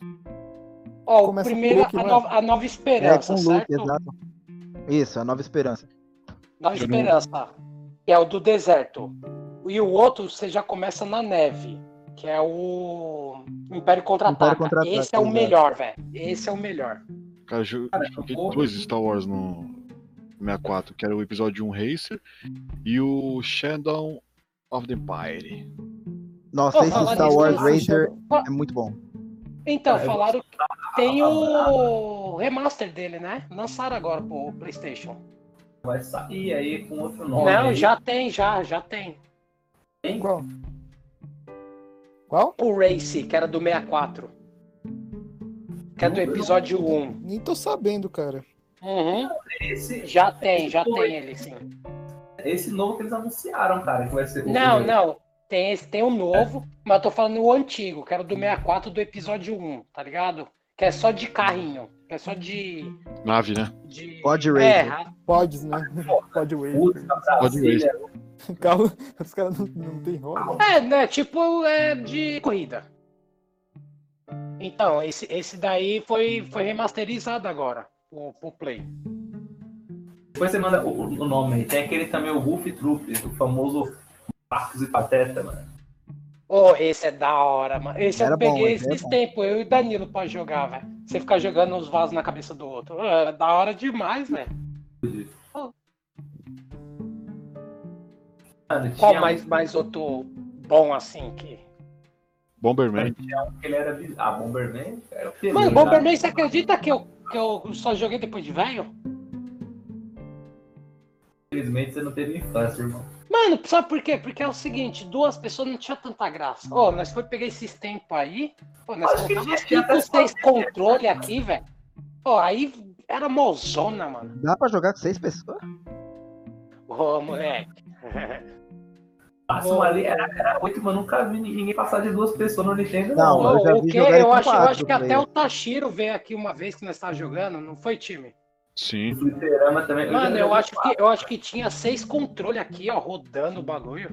Ó, o Começa com primeiro, a, né? nova, a Nova É, Esperança, o Luke, certo? exato. Isso, a Nova Esperança. Nova Esperança. Que é o do deserto. E o outro você já começa na neve. Que é o Império Contra-Ataca. Contra-Ataca, Esse é o melhor, velho. Esse é o melhor. Cara, jo- Cara, joguei eu- dois Star Wars no 64, que era o episódio 1 Racer e o Shadow of the Empire. Nossa, Pô, esse Star Wars Racer é muito bom. Então, Ah, eu falaram que tem o remaster dele, né? Lançaram agora pro PlayStation. Vai sair aí com outro nome. Não, aí. já tem, já, já tem. Qual? Qual? O Race, que era do 64. Que é do episódio 1. Nem tô sabendo, cara. Uhum. Esse, Já tem, já tem ele, sim. esse novo que eles anunciaram, cara, que vai ser. o- Não, o- não. Tem esse, tem o novo, mas eu tô falando o antigo, que era do 64 do episódio 1, tá ligado? Que é só de carrinho, que é só de. Nave, né? de... Pod é, Racer. Pods, né? Pode wave. Puta, Brasília. Carro, os caras não, não tem roda. É, né? Tipo, é de corrida. Então, esse, esse daí foi, foi remasterizado agora, o, o Play. Depois você manda o, o nome aí. Tem aquele também, o Wolf Troop, o famoso Marcos e Pateta, mano. Oh, esse é da hora, mano. Esse Era eu bom, peguei esse era esses bom. tempos, eu e o Danilo pra jogar, velho. Você ficar jogando os vasos na cabeça do outro. Era da hora demais, velho. Qual mais, mais outro bom assim que. Bomberman. que ele era. Ah, Bomberman? Era? Mano. Bomberman, você acredita que eu, que eu só joguei depois de velho? Infelizmente você não teve infância, irmão. Mano, sabe por quê? Porque é o seguinte, duas pessoas não tinha tanta graça. Ó, nós foi pegar esses tempos aí, pô, nós tinha cinco, seis controle aqui, velho. Ó, aí era mozona, mano. Dá pra jogar com seis pessoas? Ô, moleque. Máximo ali era, era 8, mas nunca vi ninguém passar de duas pessoas no Nintendo, Não, não. eu já o vi que? jogar Eu com acho, eu acho que até o Tashiro veio aqui uma vez que nós estávamos jogando, não foi, time? Sim. Também. Mano, eu acho que eu acho que tinha seis controles aqui, ó, rodando o bagulho.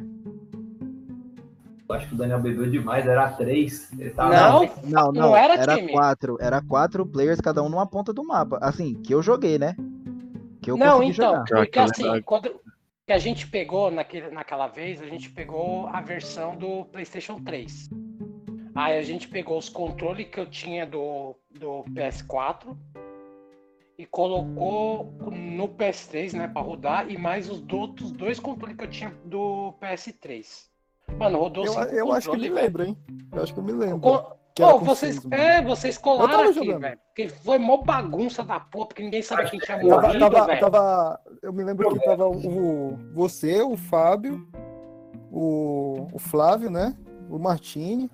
Eu acho que o Daniel bebeu demais, era 3. Ele tava Não, Não, não, Não era era, time. quatro. Era quatro players, cada um numa ponta do mapa. Assim, que eu joguei, né? Que eu não, então, jogar. porque Aquela- assim, quando que a gente pegou naquele, naquela vez, a gente pegou a versão do PlayStation 3. Aí a gente pegou os controles que eu tinha do, do PS4 e colocou no PS3, né, pra rodar, e mais os outros dois controles que eu tinha do PS3. Mano, rodou Eu, eu acho que me lembro, hein? Eu acho que eu me lembro. Pô, vocês, seis, é, vocês colaram aqui, jogando. velho. Porque foi mó bagunça da porra, porque ninguém sabia quem tinha morrido, tava, velho. tava- eu me lembro que tava o, você, o Fábio, o, o Flávio, né? O Martini.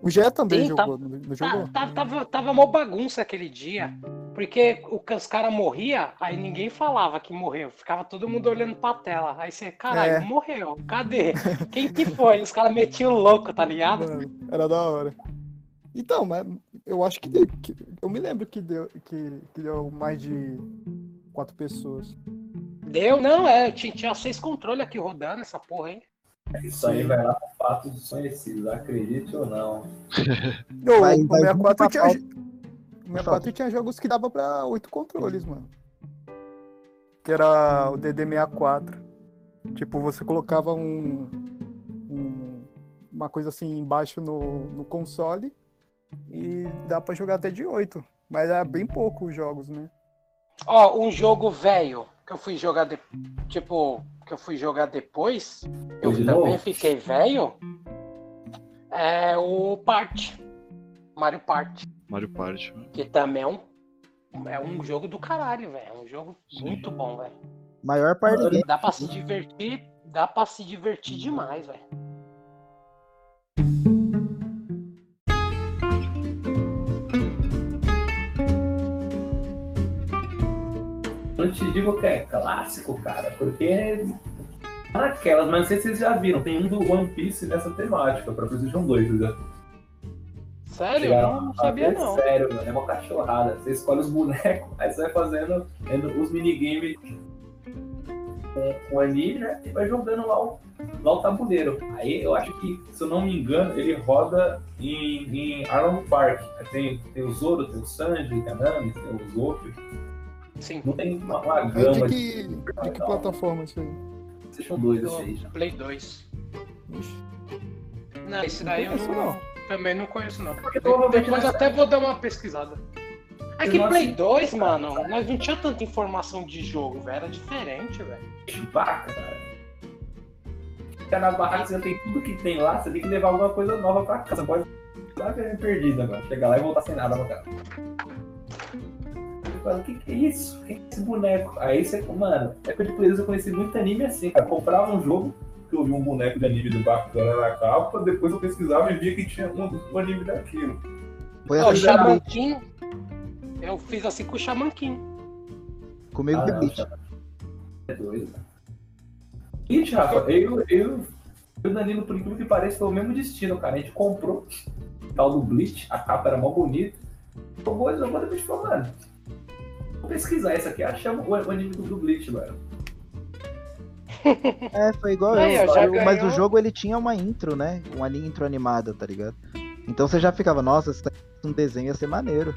O Gé também Sim, jogou, não não jogou? Tá- tá- tava, tava mó bagunça aquele dia. Porque o, os caras morriam, aí ninguém falava que morreu. Ficava todo mundo olhando pra tela. Aí você, caralho, É. morreu. Cadê? Quem que foi? Os caras metiam louco, tá ligado? Mano, era da hora. Então, mas eu acho que, deu- que- eu me lembro que deu, que, que deu mais de quatro pessoas. Deu, não, é. Tinha, tinha seis controles aqui rodando essa porra, hein? Isso aí vai lá pro fato desconhecido, acredite ou não. Vai- o vai 64 vir tinha, o 64 tinha jogos que dava pra oito controles, mano. Que era o DD64. Tipo, você colocava um, um- uma coisa assim embaixo no, no console e dá pra jogar até de 8. Mas era bem pouco os jogos, né? Ó, um jogo velho que eu fui jogar de... tipo, que eu fui jogar depois, eu de também novo? fiquei velho. É o Part. Mario Party. Mario Party. Que também é um, é um jogo do caralho, velho. É um jogo Sim. muito bom, velho. Maior par de game. Dá pra se divertir, dá pra se divertir demais, velho. Não te digo que é clássico, cara, porque naquelas, mas não sei se vocês já viram, tem um do One Piece nessa temática, pra PlayStation 2, vocês já Sério? chegaram Não, sabia não. Sério, mano, é uma cachorrada. Você escolhe os bonecos, aí você vai fazendo os minigames com, com anime, né? E vai jogando lá o, lá o tabuleiro. Aí eu acho que, se eu não me engano, ele roda em, em Arlong Park. Aí Tem, tem o Zoro, tem o Sanji, tem a Nami, tem o Zoro. Sim. Não tem uma, uma gama de de que, de que plataforma isso aí? PlayStation 2 esse aí já. Play 2. Ixi, Não, esse daí eu não, não. Também não conheço, não. Porque provavelmente Depois até vou dar uma pesquisada. É que. Play 2, mano, nós não tinha tanta informação de jogo, velho. Era diferente, velho. Chewbacca, cara. Fica na barraca, você tem tudo que tem lá, você tem que levar alguma coisa nova pra casa. Você pode é perdida, mano. Chegar lá e voltar sem nada pra casa. Eu falo, o que, que é isso? O que, é esse boneco? Aí você, mano, é época de Play 2 eu conheci muito anime assim, cara. Comprava um jogo, que eu vi um boneco de anime do bacana na capa, depois eu pesquisava e via que tinha um, um anime daquilo. Foi Ó, o assim Shaman King, eu fiz assim com o Shaman King. comigo Ah, chama- É doido, cara. Seguinte, Rafa, eu, eu, eu e o Danilo, por incrível que pareça, foi o mesmo destino, cara. A gente comprou o tal do Bleach, a capa era mó bonita. Jogou jogou depois falou, mano. Vou pesquisar isso aqui, achamos o, o anime do Bleach, mano. É, foi igual Aí, eu. eu- Mas ganhou. o jogo ele tinha uma intro, né? Uma intro animada, tá ligado? Então você já ficava, nossa, se um desenho ia ser maneiro.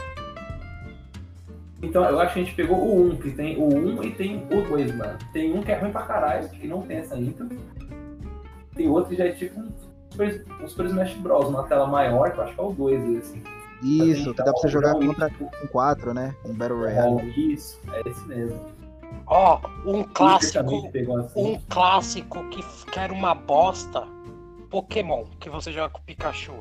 Então, eu acho que a gente pegou o 1, que tem o 1 e tem o 2, mano. Tem um que é ruim pra caralho, que não tem essa intro. Tem outro que já é tipo um Super, um Super Smash Bros. Uma tela maior, que eu acho que é o 2, assim. Isso, que dá pra você jogar Então, contra com 4, né? Um Battle Royale. Isso, é esse mesmo. Ó, um Esse clássico, assim. um clássico que, que era uma bosta. Pokémon, que você joga com o Pikachu.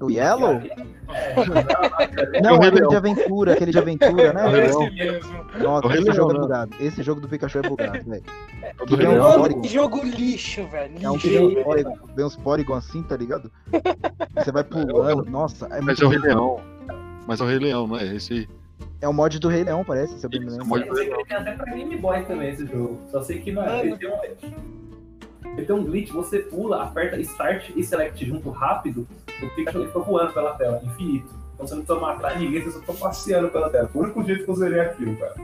O Yellow? É, não, aquele de aventura, aquele de aventura, né? Rei Esse mesmo. Nossa, esse jogo é né? bugado. Esse jogo do Pikachu é bugado, velho. É um Porygon. que jogo lixo, velho. É um vem uns Porygon, vem uns Porygon assim, tá ligado? Você vai pulando, nossa, é Mas muito é o Rei. Leão. Mas é o Rei Leão, não é esse aí. É o mod do Rei Leão, parece, se eu bem me lembro. mod- Eu sei que ele tem até pra Game Boy também esse jogo. Só sei que, mano, Mano. ele tem um. Ele tem um glitch, você pula, aperta Start e Select junto rápido, o Pikachu ele fica voando pela tela, infinito. Então você não precisa matar ninguém, você só tá passeando pela tela. O único jeito que eu zerei aquilo, cara.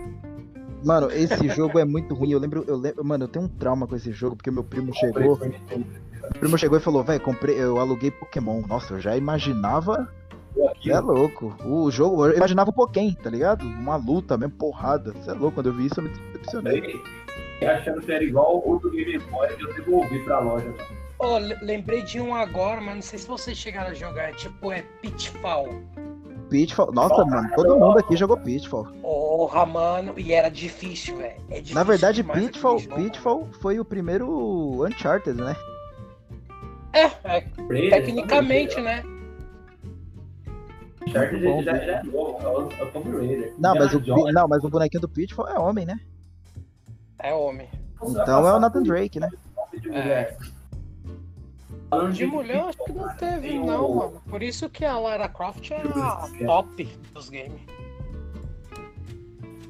Mano, esse jogo é muito ruim. Eu lembro, eu lembro, mano, eu tenho um trauma com esse jogo, porque meu primo chegou. Meu primo chegou e falou, velho, comprei, eu aluguei Pokémon. Nossa, eu já imaginava. É louco. O jogo, eu imaginava o Pokémon, tá ligado? Uma luta mesmo, porrada. Você é louco. Quando eu vi isso, eu me decepcionei. E achando que era igual o do Game Boy que eu devolvi pra loja. Le- lembrei de um agora, mas não sei se vocês chegaram a jogar. Tipo, é Pitfall. Pitfall. Nossa, mano, todo mundo aqui jogou Pitfall. Porra, mano. E era difícil, velho. É difícil Na verdade, Pitfall, Pitfall foi o primeiro Uncharted, né? É, é, tecnicamente, né? Bom, já, já é novo, é o, é o Tomb Raider. Não, mas o, não, mas o bonequinho do Pitfall é homem, né? É homem. Então é o Nathan Drake, né? nome de mulher. Falando De mulher, eu acho que não teve, não, mano. Por isso que a Lara Croft é a É. top dos games.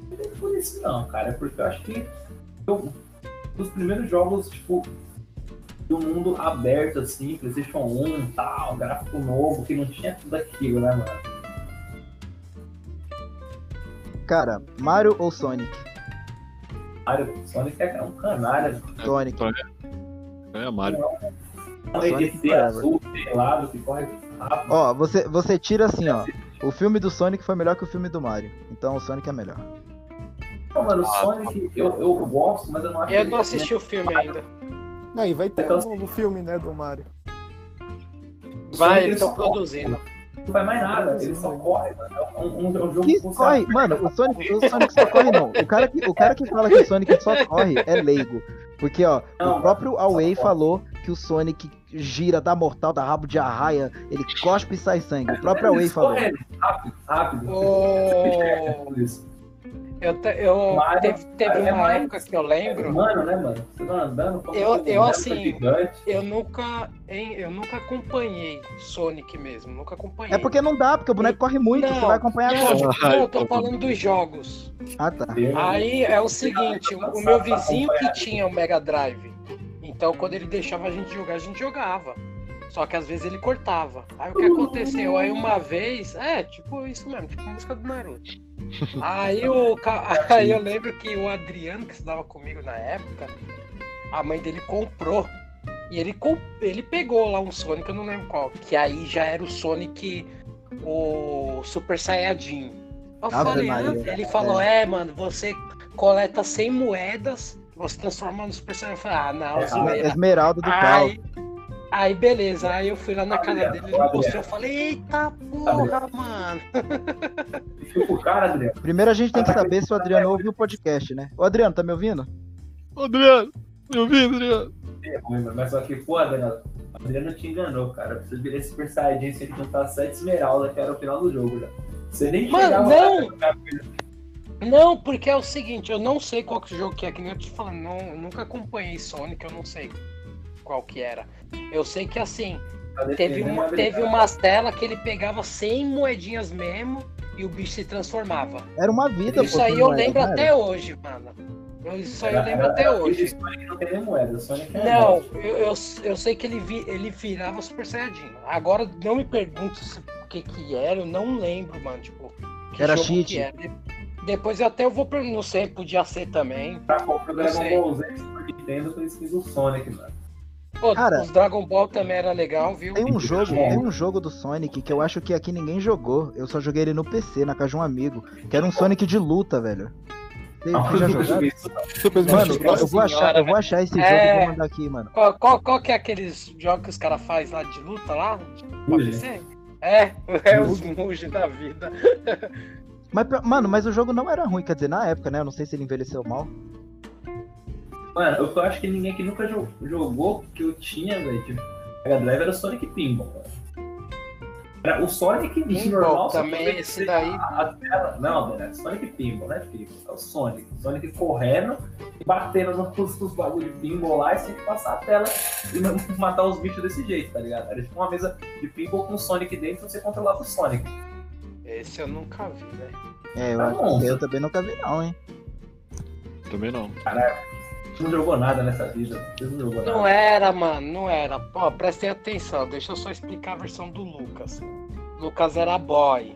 Não é por isso não, cara. É porque eu acho que eu, dos primeiros jogos, tipo, do mundo aberto, assim, Playstation 1 e tal, gráfico novo, que não tinha tudo aquilo, né, mano? Cara, Mario ou Sonic? Mario, Sonic é um canalha. Sonic. É, Mario. Um Sonic azul, pelado, que corre rápido. Ó, você, você tira assim, ó. O filme do Sonic foi melhor que o filme do Mario. Então o Sonic é melhor. Não, mano, o Sonic eu, eu gosto, mas eu não acho Eu não assisti o filme ainda. Aí vai ter Então- um novo filme, né, do Mario. Vai, Ele eles estão produzindo. Não faz mais nada, ele só corre, mano. É um, um, um jogo Que corre, mano, o Sonic, o Sonic só corre não. O cara, que, o cara que fala que o Sonic só corre é leigo. Porque, ó, Não, o próprio Away falou que o Sonic gira, dá mortal, dá rabo de arraia, ele cospe e sai sangue. O próprio Away falou. Rápido, rápido. Isso. Eu, te- eu Mario- teve, teve é uma mais- época que eu lembro. Mano, né, mano? Você vai andando, Eu- eu, assim, gigante. Eu nunca, hein, eu nunca acompanhei Sonic mesmo, nunca acompanhei. É porque não dá, porque o boneco corre muito, você vai acompanhar não, como? não, eu tô falando dos jogos. Ah, tá. Aí é o seguinte, o o meu vizinho que tinha o Mega Drive. Então quando ele deixava a gente jogar, a gente jogava. Só que às vezes ele cortava. Aí o que aconteceu? Aí uma vez, é, tipo isso mesmo, tipo música do Naruto. Aí, o, ca- aí eu lembro que o Adriano, que estudava comigo na época, a mãe dele comprou. E ele, ele pegou lá um Sonic, eu não lembro qual. Que aí já era o Sonic, o Super Saiyajin. Eu falei, ele falou, é. mano, você coleta 100 moedas, você transforma no Super Saiyajin. Eu falei, ah, não, É, zoeira. Esmeralda do pau. Aí, beleza, aí eu fui lá na casa dele, ele mostrou, eu falei, eita porra, mano. Cara. Primeiro a gente tem que saber se o Adriano ouviu o podcast, né? Ô Adriano, tá me ouvindo? Ô, Adriano, me ouvindo, Adriano? É ruim, mano. Mas só que, pô, Adriano, o Adriano te enganou, cara. Você virar Super Saiyajin se ele juntar 7 esmeraldas, que era o final do jogo, já. Você nem Mano, não. lá. Não, porque é o seguinte, eu não sei qual que jogo que é, que nem eu te falando, não, eu nunca acompanhei Sonic, eu não sei qual que era. Eu sei que assim, Tá teve, uma, teve umas telas que ele pegava 100 moedinhas mesmo e o bicho se transformava. Era uma vida, Isso pô, aí que eu era, lembro era? até hoje, mano. Eu, isso aí eu lembro até hoje. Esse Sonic não tem moeda, Sonic é Não, eu, eu, eu sei que ele, vi, ele virava Super Saiyajin. Agora não me pergunto o que que era, eu não lembro, mano. Tipo, que Era jogo cheat. que era. De- Depois eu até eu vou per- não sei, podia ser também. Pra comprar o Dragon. Ball Z Super Nintendo com skin do Sonic, mano. Pô, Cara- os Dragon Ball também era legal, viu? Tem um jogo, É. tem um jogo do Sonic que eu acho que aqui ninguém jogou. Eu só joguei ele no PC, na casa de um amigo. Que era um Sonic de luta, velho. Não, já não. Super Mano, eu, vou achar, eu vou achar esse jogo É. e vou mandar aqui, mano. Qual, qual, qual que é aqueles jogos que os caras fazem lá de luta lá? PC? É, é os Mugen da vida. Mas, mano, mas o jogo não era ruim, quer dizer, na época, né? Eu não sei se ele envelheceu mal. Mano, eu acho que ninguém que nunca jo- jogou, que eu tinha, velho, de Mega Drive era o Sonic Pinball, velho. Era o Sonic Pinball normal, também, esse daí. A, a tela, não, velho, é Sonic Pinball, né, filho? É o Sonic. Sonic correndo e batendo nos, nos bagulho de pinball lá e tem que passar a tela e ma- matar os bichos desse jeito, tá ligado? Era tipo uma mesa de pinball com o Sonic dentro e você controlava o Sonic. Esse eu nunca vi, velho. É, eu, Tá eu também nunca vi, não, hein? Também não. Você não jogou nada nessa vida, você não jogou nada. Não era, mano, não era. Pô, prestem atenção, deixa eu só explicar a versão do Lucas. Lucas era boy.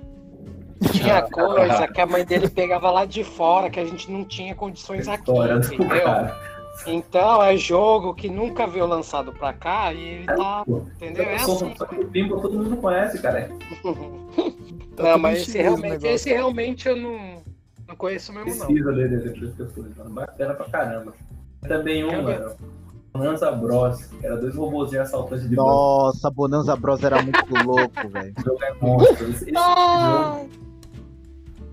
Tinha coisa que a mãe dele pegava lá de fora, que a gente não tinha condições aqui, entendeu? cara. Então é jogo que nunca veio lançado pra cá e ele tá. Entendeu? É Só- assim. só que o Pinball todo mundo conhece, cara. Tá Não, mas esse realmente, esse realmente eu não, não conheço mesmo, não. Precisa dele eu fui, mano. Bacana pra caramba. Também um, mano. Bonanza Bros, era dois robôzinhos assaltantes de banco. Nossa, Bonanza Bros era muito louco, velho. Esse jogo é monstro. Esse, esse jogo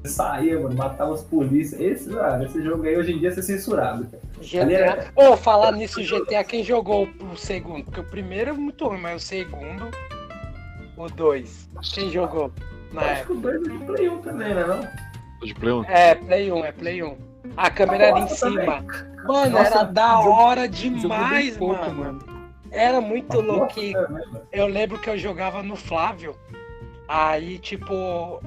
saía, mano, matava os polícias. Esse, mano, esse jogo aí hoje em dia é censurado, cara. GTA. Ô, falar nisso, GTA, quem jogou o segundo? Porque o primeiro é muito ruim, mas o segundo. O dois. Quem jogou na Acho época? que o dois é de Play 1 também, né? Não? Tô de Play 1. É, Play 1, é Play 1. A câmera era em cima. Mano, Nossa, era da hora demais, pouco, mano. Era muito louco. Também, mano. Eu lembro que eu jogava no Flávio. Aí, tipo,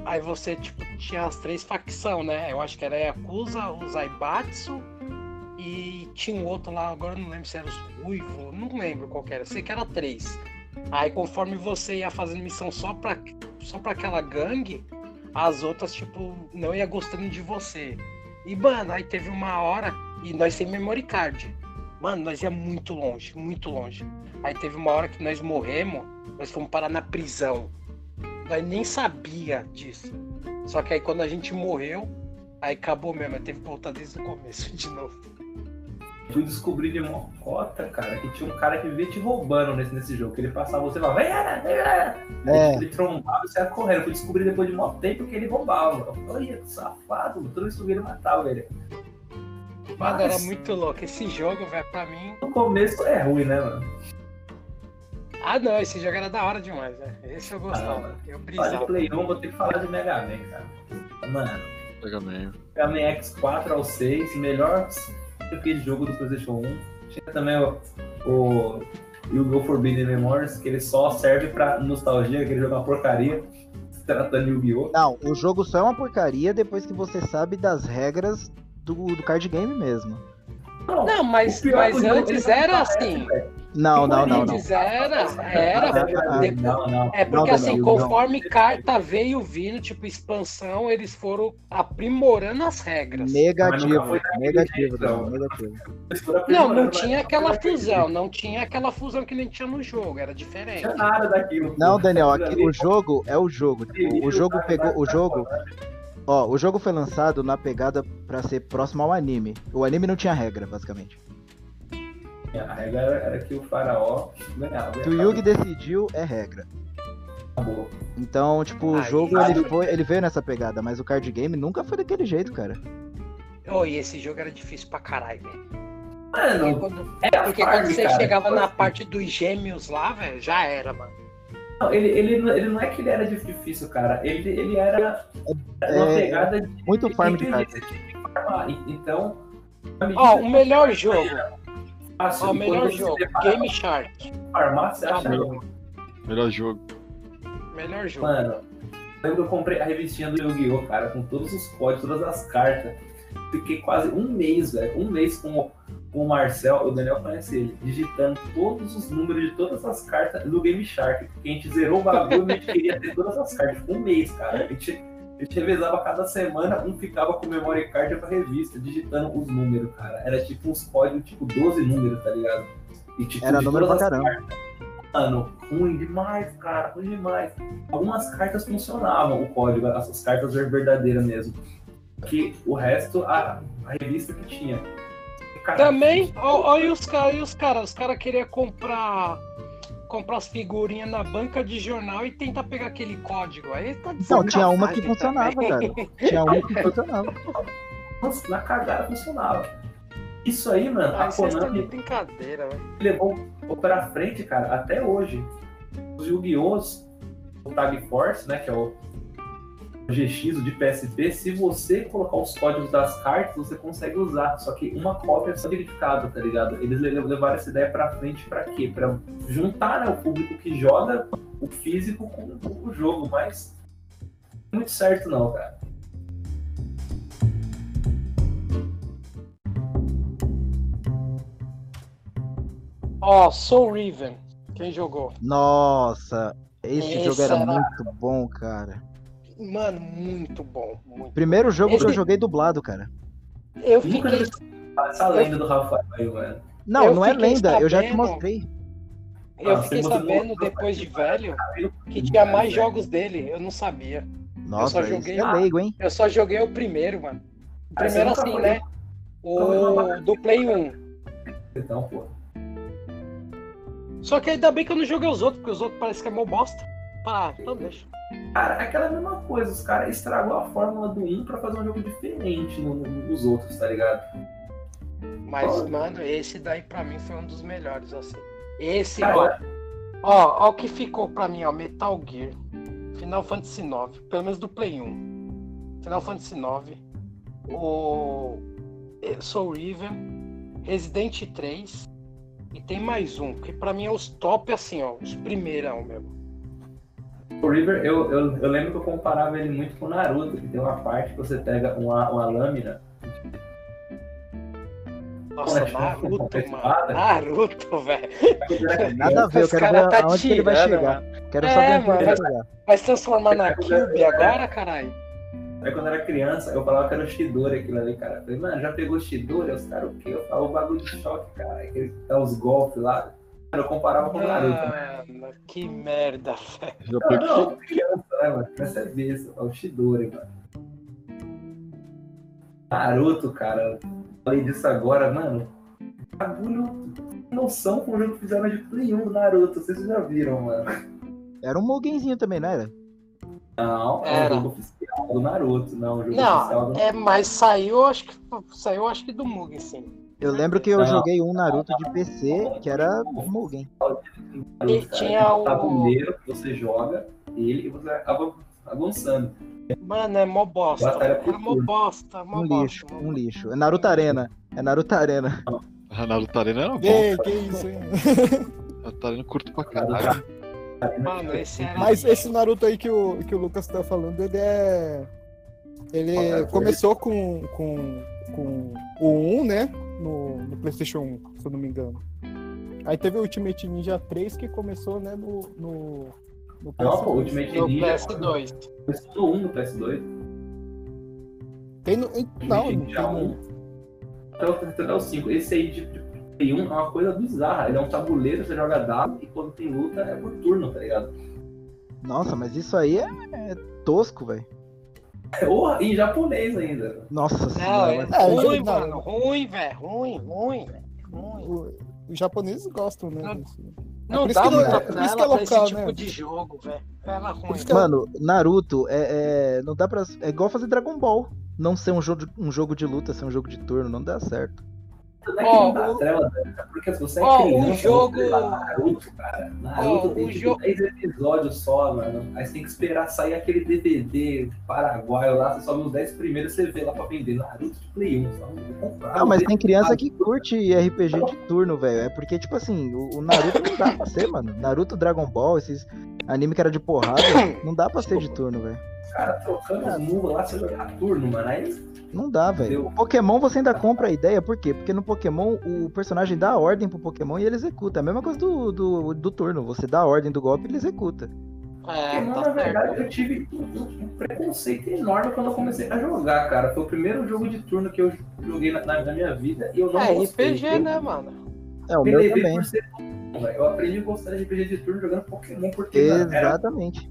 aí você tipo, tinha as três facções, né? Eu acho que era a Yakuza, o Zaibatsu e tinha um outro lá, agora eu não lembro se era os Ruivo, não lembro qual que era, sei que era três. Aí conforme você ia fazendo missão só pra, só pra aquela gangue, as outras, tipo, não ia gostando de você. E, mano, aí teve uma hora, e nós sem memory card. Mano, nós ia muito longe, muito longe. Aí teve uma hora que nós morremos, nós fomos parar na prisão. Nós nem sabia disso. Só que aí quando a gente morreu, aí acabou mesmo, teve que voltar desde o começo de novo. Fui descobrir de mocota, cara, que tinha um cara que vivia te roubando nesse, nesse jogo. Que ele passava você e falava, vem, vem, era. É. Ele trombava e você ia correndo. Fui descobrir depois de muito tempo que ele roubava. Eu falei, Olha, que safado. Toda vez que ele matava ele. Mano, era Mas, muito louco. Esse jogo, velho, pra mim. No começo é ruim, né, mano? Ah não, esse jogo era da hora demais, velho. Esse eu gostava. mano. Eu brisava. Play 1, vou ter que falar de Mega Man, cara. Mano, Mega Man. Mega Man X4 ao 6, melhor aquele jogo do PlayStation 1. Tinha também o, o Yu-Gi-Oh! Forbidden Memories, que ele só serve pra nostalgia, aquele jogo é uma porcaria. Se tratando de Yu-Gi-Oh! Não, o jogo só é uma porcaria depois que você sabe das regras do, do card game mesmo. Não, mas, é mas jogo, antes era parece, assim. Não, não, não, não. Antes era, era. Não, não. É porque Não, assim, conforme carta veio vindo, tipo, expansão, eles foram aprimorando as regras. Negativo, negativo, não. negativo. Não, não tinha aquela fusão, não tinha aquela fusão que nem tinha no jogo, era diferente. Não tinha nada daquilo. Não, Daniel, aqui, o jogo é o jogo. Tipo, o jogo pegou. O jogo. Ó, o jogo foi lançado na pegada pra ser próximo ao anime. O anime não tinha regra, basicamente. A regra era, era que o faraó ganhava. O que o Yugi decidiu é regra. Acabou. Então, tipo, o jogo ele, foi, ele veio nessa pegada, mas o card game nunca foi daquele jeito, cara. Oh, e esse jogo era difícil pra caralho, velho. Mano, Porque quando, é porque farm, quando você cara. chegava na parte dos gêmeos lá, velho, já era, mano. Não, ele, ele, não- ele não é que ele era difícil, cara. Ele, ele era É, uma pegada de. muito farm de inteligência, cartas. você tinha que farmar. E- Então. Ó, que o melhor jogo, fácil, ó, o melhor jogo, prepara Game Shark. farmar, você Tá acha bom. ruim. Melhor jogo. Melhor jogo. Mano, lembro que eu comprei a revistinha do Yu-Gi-Oh, cara, com todos os códigos, todas as cartas. Fiquei quase um mês, velho. Um mês com com o Marcel, o Daniel conhece ele, digitando todos os números de todas as cartas no Game Shark. Porque a gente zerou o bagulho e a gente queria ter todas as cartas. Um mês, cara. A gente, a gente revezava cada semana, um ficava com memory card pra revista, digitando os números, cara. Era tipo uns códigos, tipo 12 números, tá ligado? E, tipo, Era número pra caramba. Mano, ruim demais, cara, ruim demais. Algumas cartas funcionavam, o código, essas cartas eram verdadeiras mesmo. Que o resto, a, a revista que tinha. Cara, Também, olha os caras, os caras, os caras queriam comprar comprar as figurinhas na banca de jornal e tentar pegar aquele código. Aí tá de Não, tinha uma que sacanagem funcionava, também. cara. Tinha uma que funcionava. Nossa, na cagada funcionava. Isso aí, mano, Ah, a Konami brincadeira, levou pra frente, cara, até hoje. Os Yu-Gi-Ohs, o Tag Force, né, que é o GX, o de PSP, se você colocar os códigos das cartas, você consegue usar. Só que uma cópia é só verificada, tá ligado? Eles le- levaram essa ideia pra frente pra quê? Pra juntar né, o público que joga o físico com, o jogo, mas não é muito certo não, cara. Ó, Soul Riven. Quem jogou? Nossa, esse Esse jogo era era- muito bom, cara. Mano, muito bom. Muito. Primeiro jogo que eu Esse- joguei dublado, cara. Eu fiquei, Essa lenda do Rafael aí, velho. Não, Eu não é lenda, eu já te sabendo- mostrei. eu Ah, fiquei sabendo mostrou- depois de velho que tinha mais jogos dele. Eu não sabia. Nossa, só isso joguei- é leigo, hein? Eu só joguei o primeiro, mano. O Ah, primeiro nunca assim, foi- né? O do Play 1. Então, pô. Só que ainda bem que eu não joguei os outros, porque os outros parecem que é mó bosta. Ah, então deixa. Cara, é aquela mesma coisa, os caras estragou a fórmula do 1 pra fazer um jogo diferente no- no- nos outros, tá ligado? Mas, Olha. mano, esse daí pra mim foi um dos melhores, assim. Esse, Cara, ó, ó, ó o que ficou pra mim, ó, Metal Gear, Final Fantasy IX, pelo menos do Play 1. Final Fantasy IX, o eh, Soul Riven, Resident 3 e tem mais um, que pra mim é os top, assim, ó, os primeirão mesmo. O River, eu, eu, eu lembro que eu comparava ele muito com o Naruto, que tem uma parte que você pega uma, uma lâmina. Nossa, é Naruto, mano. Naruto, velho. Nada a ver, eu Os quero ver tá aonde que ele vai tirando, chegar. mano. Quero É, saber onde mano, ele vai mas- chegar. Vai se transformar na Cube agora, caralho? Aí quando eu era criança, eu falava que era o Shidori aquilo ali, cara. Eu falei, mano, já pegou o Shidori? Os caras o quê? Eu falava o bagulho de choque, cara. Dá os golpes lá. Eu comparava com o Naruto. né? Mano, que merda, velho. Não, não, criança, né, mano? Criança é besta, é o Shidori, mano. Naruto, cara. Falei disso agora, mano. Bagulho noção com o jogo que fizeram de Play 1 do Naruto. Vocês já viram, mano. Era um Mugenzinho também, não era? Não, é Era. o jogo oficial do Naruto, não. O jogo oficial Não, é, mas saiu, acho que saiu, acho que do Mugen, sim. Eu lembro que eu joguei um Naruto de PC que era Mugen. E cara. tinha É um o- tabuleiro que você joga ele e você acaba avançando. Mano, é mó bosta. Era mó bosta, mó Um bosta. lixo, um lixo. É Naruto Arena. É Naruto Arena. A Naruto Arena era bom. Ei, que isso, hein? Naruto Arena curto pra caralho. Mano, esse era. Mas esse Naruto aí que o, que o Lucas tá falando, ele é. Ele começou com, com, com o 1, né? No, no PlayStation 1, se eu não me engano. Aí teve o Ultimate Ninja 3 que começou, né? No. no, no Não, pô, PS2. Ultimate No Ninja. PS2. Começou no 1 no PS2. Tem no, não, não Ninja tem no- 1. Até o, até o 5. Esse aí de, de Play 1 é uma coisa bizarra. Ele é um tabuleiro, você joga dado e quando tem luta é por turno, tá ligado? Nossa, mas isso aí é, é tosco, velho. Ou em japonês ainda. Nossa Não, senhora. é É, ruim, não. mano. Ruim, velho. Ruim, ruim, velho. Ruim. o- Os japoneses gostam, né? Não- Não dá não- é é tela pra esse local, tipo né? de jogo, velho. Ruim. que é- Mano, Naruto é, é- não dá para é igual fazer Dragon Ball. Não ser um jogo, de, um jogo de luta, ser um jogo de turno, não dá certo. Não é que Ó, não dá o- trela, é porque se você é Ó, o criança, jogo- vai lá, Naruto, cara. Naruto Ó, tem tipo jo- 10 episódios só, mano. Aí você tem que esperar sair aquele DVD paraguaio lá, você sobe os 10 primeiros, você vê lá pra vender Naruto de Play 1. Só não comprar. Não, mas tem criança que curte RPG de turno, velho. É porque, tipo assim, o, o Naruto não dá pra ser, mano. Naruto, Dragon Ball, esses anime que era de porrada, não dá pra ser de turno, velho. Os caras trocando as nuvens lá, você jogar turno, mano. Aí Não dá, velho. Pokémon você ainda compra a ideia, por quê? Porque no Pokémon o personagem dá a ordem pro Pokémon e ele executa. É a mesma coisa do, do, do turno. Você dá a ordem do golpe e ele executa. É, Pokémon, tá na verdade, certo. eu tive um, um preconceito enorme quando eu comecei a jogar, cara. Foi o primeiro jogo de turno que eu joguei na, na- minha vida e eu não É gostei. RPG, Eu né, mano? É, o me meu também. ser. Eu aprendi a gostar de RPG de turno jogando Pokémon porque mano, era Exatamente.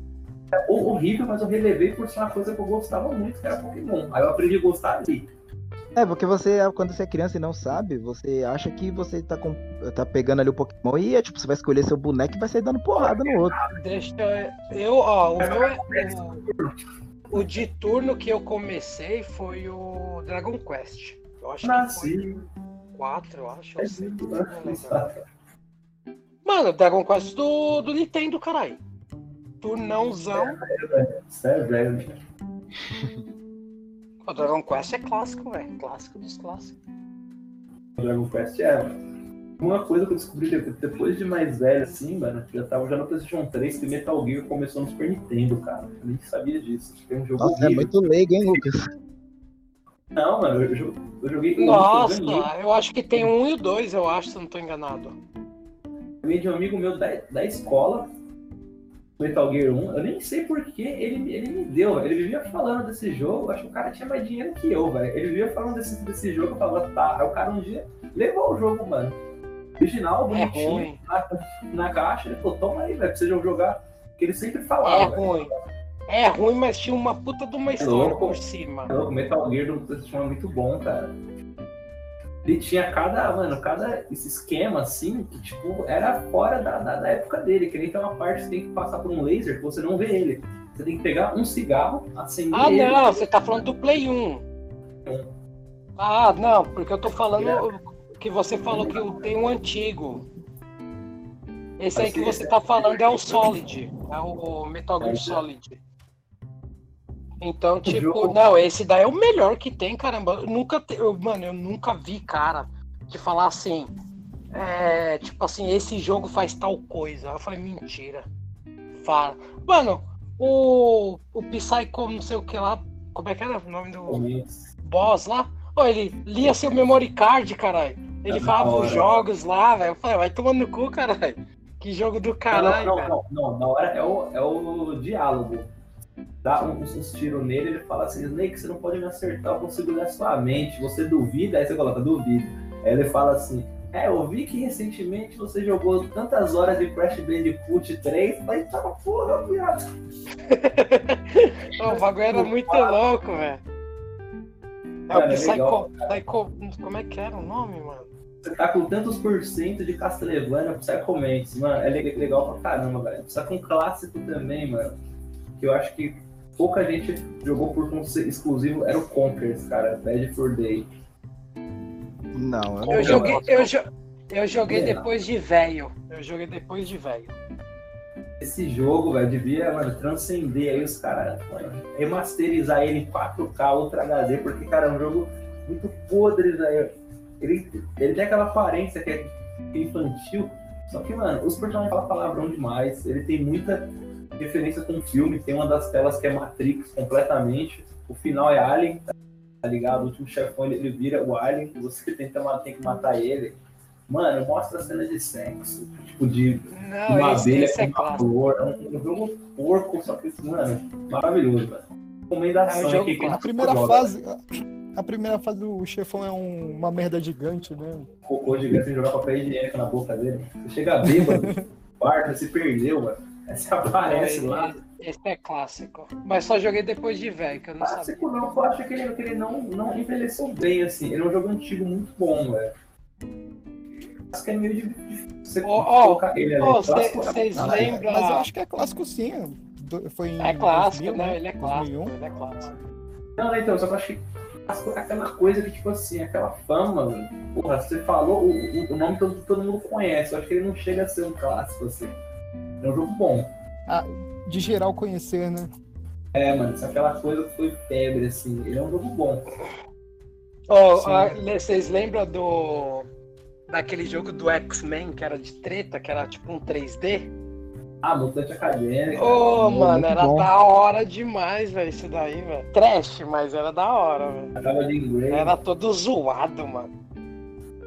Horrível, mas eu relevei por ser uma coisa que eu gostava muito, que era Pokémon. Aí eu aprendi a gostar ali. É, porque você, quando você é criança e não sabe, você acha que você tá, com- tá pegando ali o Pokémon e é tipo, você vai escolher seu boneco e vai sair dando porrada no outro. Deixa eu. Eu, ó, o meu é. O, de turno que eu comecei foi o Dragon Quest. Eu acho que Nasci. foi 4, eu acho. É não lembro. Mano, Dragon Quest do, do Nintendo, caralho. Turnãozão. Isso é velho, né? O Dragon Quest é clássico, velho. Clássico dos clássicos. O Dragon Quest é. Uma coisa que eu descobri de- depois de mais velho, assim, mano, que eu tava já no PlayStation 3, que Metal Gear começou no Super Nintendo, cara. Eu nem sabia disso. Foi um jogo Nossa, é muito leigo, hein, Lucas? Não, mano, eu, eu joguei com Nossa, eu ganhei, eu acho que tem um e o dois, eu acho, se eu não tô enganado. ganhei de um amigo meu da, da escola, Metal Gear 1. Eu nem sei porquê ele, ele me deu. Ele vivia falando desse jogo. Acho que o cara tinha mais dinheiro que eu, velho. Ele vivia falando desse, desse jogo. Eu falava, tá. Aí o cara um dia levou o jogo, mano. Original, É bonitinho, ruim. na, na caixa. Ele falou, toma aí, velho, pra você jogar. Que ele sempre É falava, velho. ruim. É ruim, mas tinha uma puta de uma história louco. por cima. O Metal Gear do PlayStation é muito bom, cara. Ele tinha cada, mano, cada esse esquema assim, que tipo, era fora da, da, da época dele. Que nem tem uma parte que você tem que passar por um laser que você não vê ele. Você tem que pegar um cigarro, acender Ah, ele. não, você tá falando do Play 1. Ah, não, porque eu tô falando que você falou que tenho um antigo. Esse aí que você tá falando é o Solid, é o Metal Gear Solid. Então, tipo, não, esse daí é o melhor que tem, caramba. Eu nunca, te- eu- mano, eu nunca vi cara que falar assim, é, tipo assim, esse jogo faz tal coisa. Eu falei, mentira. Fala. Mano, o, o Psycho não sei o que lá, como é que era o nome do boss lá? Ô, ele lia seu memory card, caralho. Ele falava os jogos lá, velho. Eu falei, vai tomando no cu, caralho. Que jogo do caralho, não, velho. não, não, não, na hora é o, é o diálogo. Dá uns, uns tiros nele, ele fala assim, Snake, você não pode me acertar, eu consigo ler sua mente. Você duvida, aí você coloca, duvido. Aí ele fala assim, é, eu vi que recentemente você jogou tantas horas de Crash Bandicoot 3, mas tá porra, viado. O bagulho era muito louco, velho. É o Psycho. Psycho. Como é que era o nome, mano? Você tá com tantos por cento de Castlevania Psycho Mantis, mano, é le- legal pra caramba, velho. Só que um clássico também, mano, que eu acho que pouca gente jogou por exclusivo, era o Conquers, cara, Bad for Day. Não, Eu Eu joguei, eu, jo- eu joguei Legal. depois de velho. Eu joguei depois de velho. Esse jogo, velho, devia, mano, transcender aí os caras, remasterizar ele em 4K, Ultra HD, porque, cara, é um jogo muito podre, velho. Ele, ele tem aquela aparência que é infantil, só que, mano, os personagens falam palavrão demais, ele tem muita referência com o filme, tem uma das telas que é Matrix completamente, o final é Alien, tá ligado? O último chefão, ele, ele vira o Alien, você tenta, tem que matar ele. Mano, mostra cena de sexo, tipo, de Não, uma esse, abelha esse é com uma flor, é um, um jogo porco, só que, mano, maravilhoso, velho. Recomendação É um jogo aqui, A primeira joga, fase. A primeira fase do chefão é um- uma merda gigante, né? Cocô gigante sem jogar papel higiênico na boca dele. Você chega bêbado, quarto, se perdeu, mano. Você aparece lá. Esse é clássico. Mas só joguei depois de velho, que eu não sabia. Clássico não, eu acho que ele, que ele não, não envelheceu bem, assim. Ele é um jogo antigo muito bom, velho. Acho que é meio difícil você ó, colocar ele Vocês ah, lembram? Mas eu acho que é clássico sim. Foi em É clássico, 2000, né? Ele é clássico. 2001. Ele é clássico. Não, então, só que eu acho que clássico é aquela coisa que, tipo assim, aquela fama, mano. Porra, você falou, o, o- o nome todo, todo mundo conhece. Eu acho que ele não chega a ser um clássico, assim. É um jogo bom. De geral conhecer, né? É, mano, isso é aquela coisa que foi febre, assim. Ele é um jogo bom. Ô, Sim. ah, vocês lembram do. daquele jogo do X-Men que era de treta, que era tipo um 3D? Ah, Mutante Acadêmica. Ô, muito mano, era bom. da hora demais, velho, isso daí, velho. Trash, mas era da hora, velho. Acaba de inglês. Era todo zoado, mano.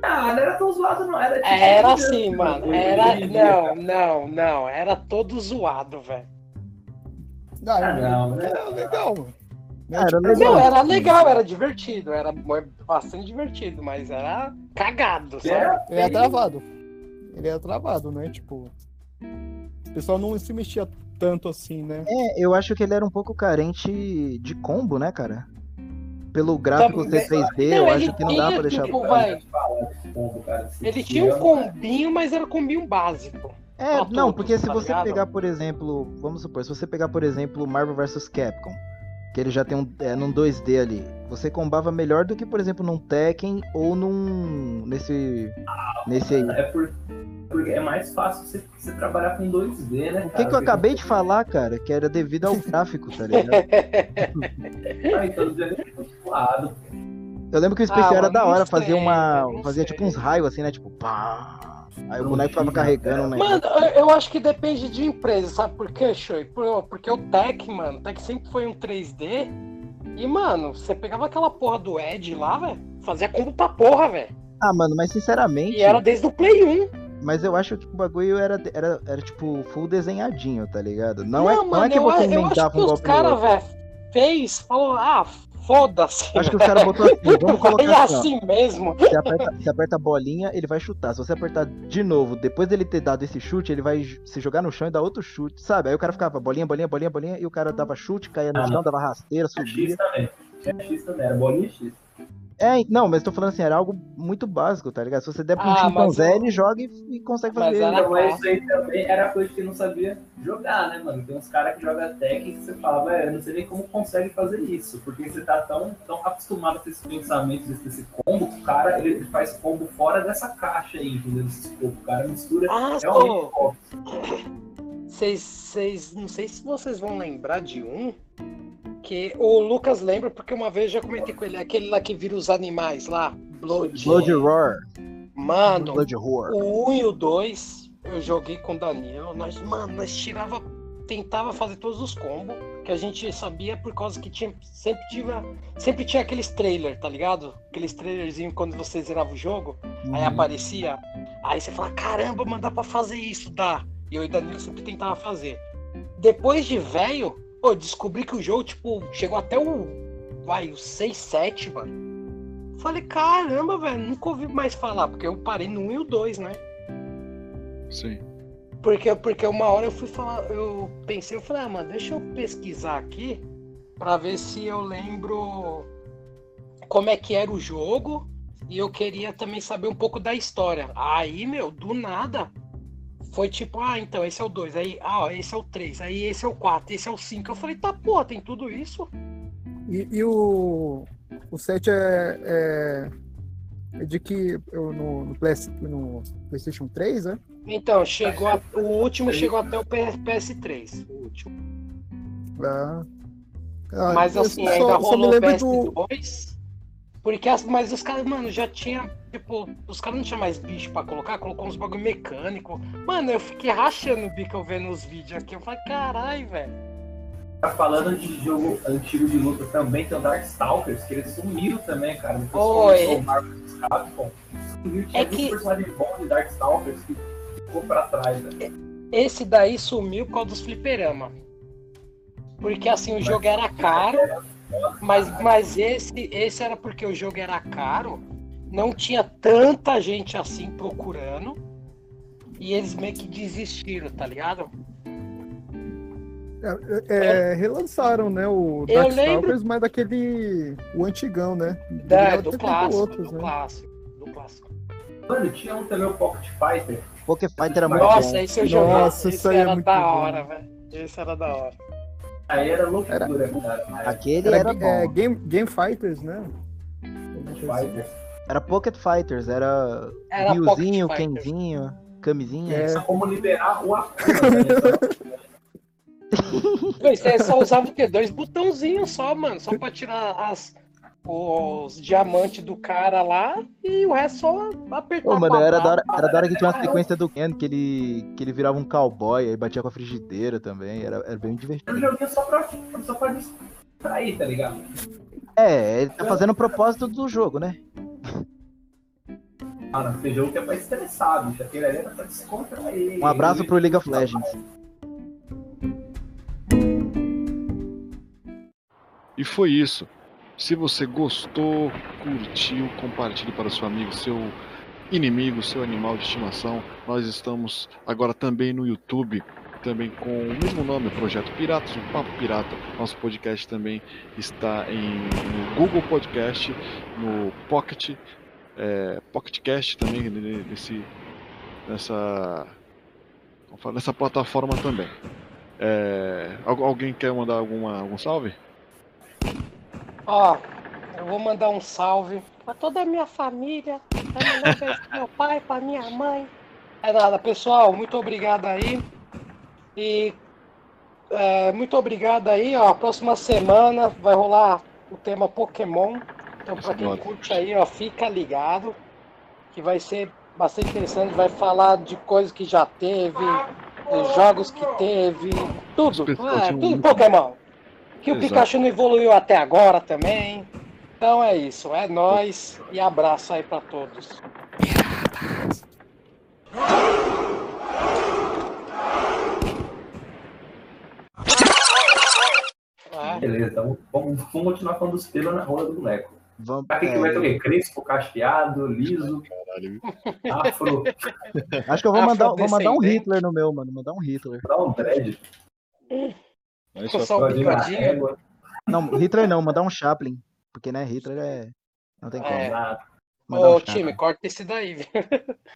Ah, não era tão zoado, não. Era, tipo, Era assim, mano. Hoje Era. Não, não, não. Era todo zoado, velho. Ah, Ah, não, né? Era legal, mano. Né, Era tipo, legal. Não, era legal, era divertido. Era bastante divertido, mas era cagado, sabe? Era Ele é travado. Ele é travado, né? Tipo. O pessoal não se mexia tanto assim, né? É, eu acho que ele era um pouco carente de combo, né, cara? Pelo gráfico Também- ser 3D, Não, eu ele acho que não dá pra deixar. tipo, vai. Ele tinha um combinho, mas era um combinho básico. É, não, todos, porque se tá você ligado? pegar, por exemplo, vamos supor, se você pegar, por exemplo, Marvel vs Capcom, que ele já tem um, é, num 2D ali, você combava melhor do que, por exemplo, num Tekken ou num. nesse. nesse aí. É por- porque é mais fácil você, você trabalhar com 2D, né? O que, que eu acabei de falar, cara, que era devido ao gráfico, tá ligado? Ah, então o 2D é muito suado. Eu lembro que o especial Ah, era da hora, fazia uma. fazia tipo uns raios assim, né? Tipo, pá. Aí o boneco ficava tinha, carregando, né? Mano, eu- acho que depende de empresa, sabe por quê? Por- Porque o Tech, mano, o Tech sempre foi um 3D. E, mano, você pegava aquela porra do Ed lá, velho, fazia combo pra porra, velho. Ah, mano, mas sinceramente. E era desde o Play 1. Mas eu acho que o bagulho era, era, era tipo full desenhadinho, tá ligado? Não, é, não mano, é que eu, você eu inventava que um os golpe caras, outro. velho, fez, falou, ah, foda-se. Acho que os caras botou assim, vamos colocar assim, ó. assim mesmo. Você aperta, você aperta a bolinha, ele vai chutar. Se você apertar de novo, depois dele ter dado esse chute, ele vai se jogar no chão e dar outro chute, sabe? Aí o cara ficava bolinha, bolinha, bolinha, bolinha, e o cara dava chute, caía no Ah, chão, dava rasteira, subia. X também. Tinha X também, era bolinha X. É, não, mas tô falando assim, era algo muito básico, tá ligado? Se você der pra um Ah, chutão mas Zé, eu- ele joga e, e consegue Mas fazer. Então, mas isso aí também era coisa que não sabia jogar, né, mano? Tem uns caras que jogam técnica que você fala, velho, eu não sei nem como consegue fazer isso, porque você tá tão, tão acostumado com esses pensamentos, desse, desse combo, que o cara ele, faz combo fora dessa caixa aí, entendeu? Esse o cara mistura Ah, realmente pô, combo. vocês, vocês, não sei se vocês vão lembrar de um, que o Lucas lembra, porque uma vez eu já comentei com ele, aquele lá que vira os animais lá, Blood. Blood Roar. Mano, Blood Roar. O 1 e o 2 eu joguei com o Daniel. Nós, mano, nós tirava, tentava fazer todos os combos que a gente sabia por causa que tinha, sempre tinha, sempre tinha aqueles trailers, tá ligado? Aqueles trailerzinhos quando você zerava o jogo, aí Uhum. aparecia, aí você fala, caramba, mano, dá pra fazer isso, dá. E eu e o Danilo sempre tentava fazer. Depois de velho, eu descobri que o jogo, tipo, chegou até o, vai, o 6, 7, mano. Falei, caramba, velho, nunca ouvi mais falar, porque eu parei no 1 e o 2, né? Sim. Porque, porque uma hora eu fui falar, eu pensei, eu falei, ah, mano, deixa eu pesquisar aqui pra ver se eu lembro como é que era o jogo e eu queria também saber um pouco da história. Aí, meu, do nada, foi tipo, ah, então esse é o 2, aí, ah, ó, esse é o 3, aí esse é o 4, esse é o 5. Eu falei, tá, pô, tem tudo isso? E, e o, o 7 é, é, é de que eu, no, no, PS, no PlayStation 3, né? Então, chegou a- o último chegou até o PS3, o último. Ah, ah, Mas assim, só- ainda rolou o lembro do. PS2. Porque as, mas os caras, mano, já tinha. Tipo, os caras não tinham mais bicho pra colocar, colocou uns bagulho mecânico. Mano, eu fiquei rachando o bico eu vendo os vídeos aqui. Eu falei, caralho, velho. Tá falando de jogo antigo de luta também, tem o Darkstalkers, que eles sumiram também, cara. Depois Oi. começou o Marvel Capcom. Sumiu, tinha É que- personagens bons de Darkstalkers que ficou pra trás, né? Esse daí sumiu por causa dos fliperama. Porque assim, o jogo era caro, mas, mas esse, esse era porque o jogo era caro, não tinha tanta gente assim procurando. E eles meio que desistiram, tá ligado? É, é, relançaram, né? O Eu Darkstalkers, mas daquele. O antigão, né? Da, do clássico, outros, do né? clássico, do clássico. Mano, tinha um também, o Pocket Fighter. Poké Fighter era muito Nossa, bom. esse eu joguei. Nossa, esse isso aí é era muito da bom. hora, velho. Esse era da hora. Aí era loucura, cara. Mas Aquele Era, era, ga- é, bom. Game, Game Fighters, né? Fighter. Era Pocket Fighters, era Era Fighters. Kenzinho, Camisinha. É. Só como liberar o Akuma, né? Você só usava o quê? Dois botãozinhos só, mano. Só pra tirar as, os diamantes do cara lá e o resto só apertar. Pô, mano, era da, hora, era da hora que tinha uma sequência do Ken, que ele, que ele virava um cowboy, aí batia com a frigideira também, era, era bem divertido. É um joguinho só pra, só pra distrair, tá ligado? É, ele tá fazendo o propósito do jogo, né? Mano, tem jogo que é pra estressar, bicho. Aquele ali era pra descontrair. Um abraço pro League of Legends. E foi isso. Se você gostou, curtiu, compartilhe para seu amigo, seu inimigo, seu animal de estimação. Nós estamos agora também no YouTube, também com o mesmo nome, Projeto Piratas, o Papo Pirata. Nosso podcast também está em, no Google Podcast, no Pocket, é, Pocket Cast também, ne- nesse, nessa, nessa plataforma também. É, al- alguém quer mandar alguma, algum salve? Ó, eu vou mandar um salve pra toda a minha família, pro meu pai, pra minha mãe. É nada, pessoal, muito obrigado aí. E é, muito obrigado aí, ó. Próxima semana vai rolar o tema Pokémon. Então, pra quem curte aí, ó, fica ligado. Que vai ser bastante interessante. Vai falar de coisas que já teve, de jogos que teve, tudo. É, tudo Pokémon. Que o Exato. Pikachu não evoluiu até agora também. Então é isso, é nóis e abraço aí pra todos. É, Beleza, então vamos, vamos continuar falando dos pelos na rola do boneco. Vamos, Pra que, que é, vai ter o quê? Crespo, cacheado, liso, Caralho. afro, acho que eu vou mandar, vou mandar um. Hitler no meu, mano. Mandar um Hitler. dá um dread, Só- só o. Não, Hitler não, mandar um Chaplin. Porque, né, Hitler é. Não tem como. É. Ah, um Ô Chaplin. time, corta esse daí, viu?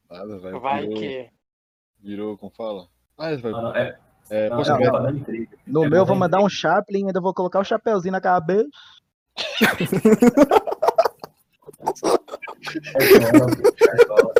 nada, vai, Vai virou, que. virou, como fala? Ah, vai, não, não, é, é, não, não, tá intriga. No É meu, eu bom, vou mandar um Chaplin, ainda vou colocar o chapeuzinho na cabeça. Cartola, cartola.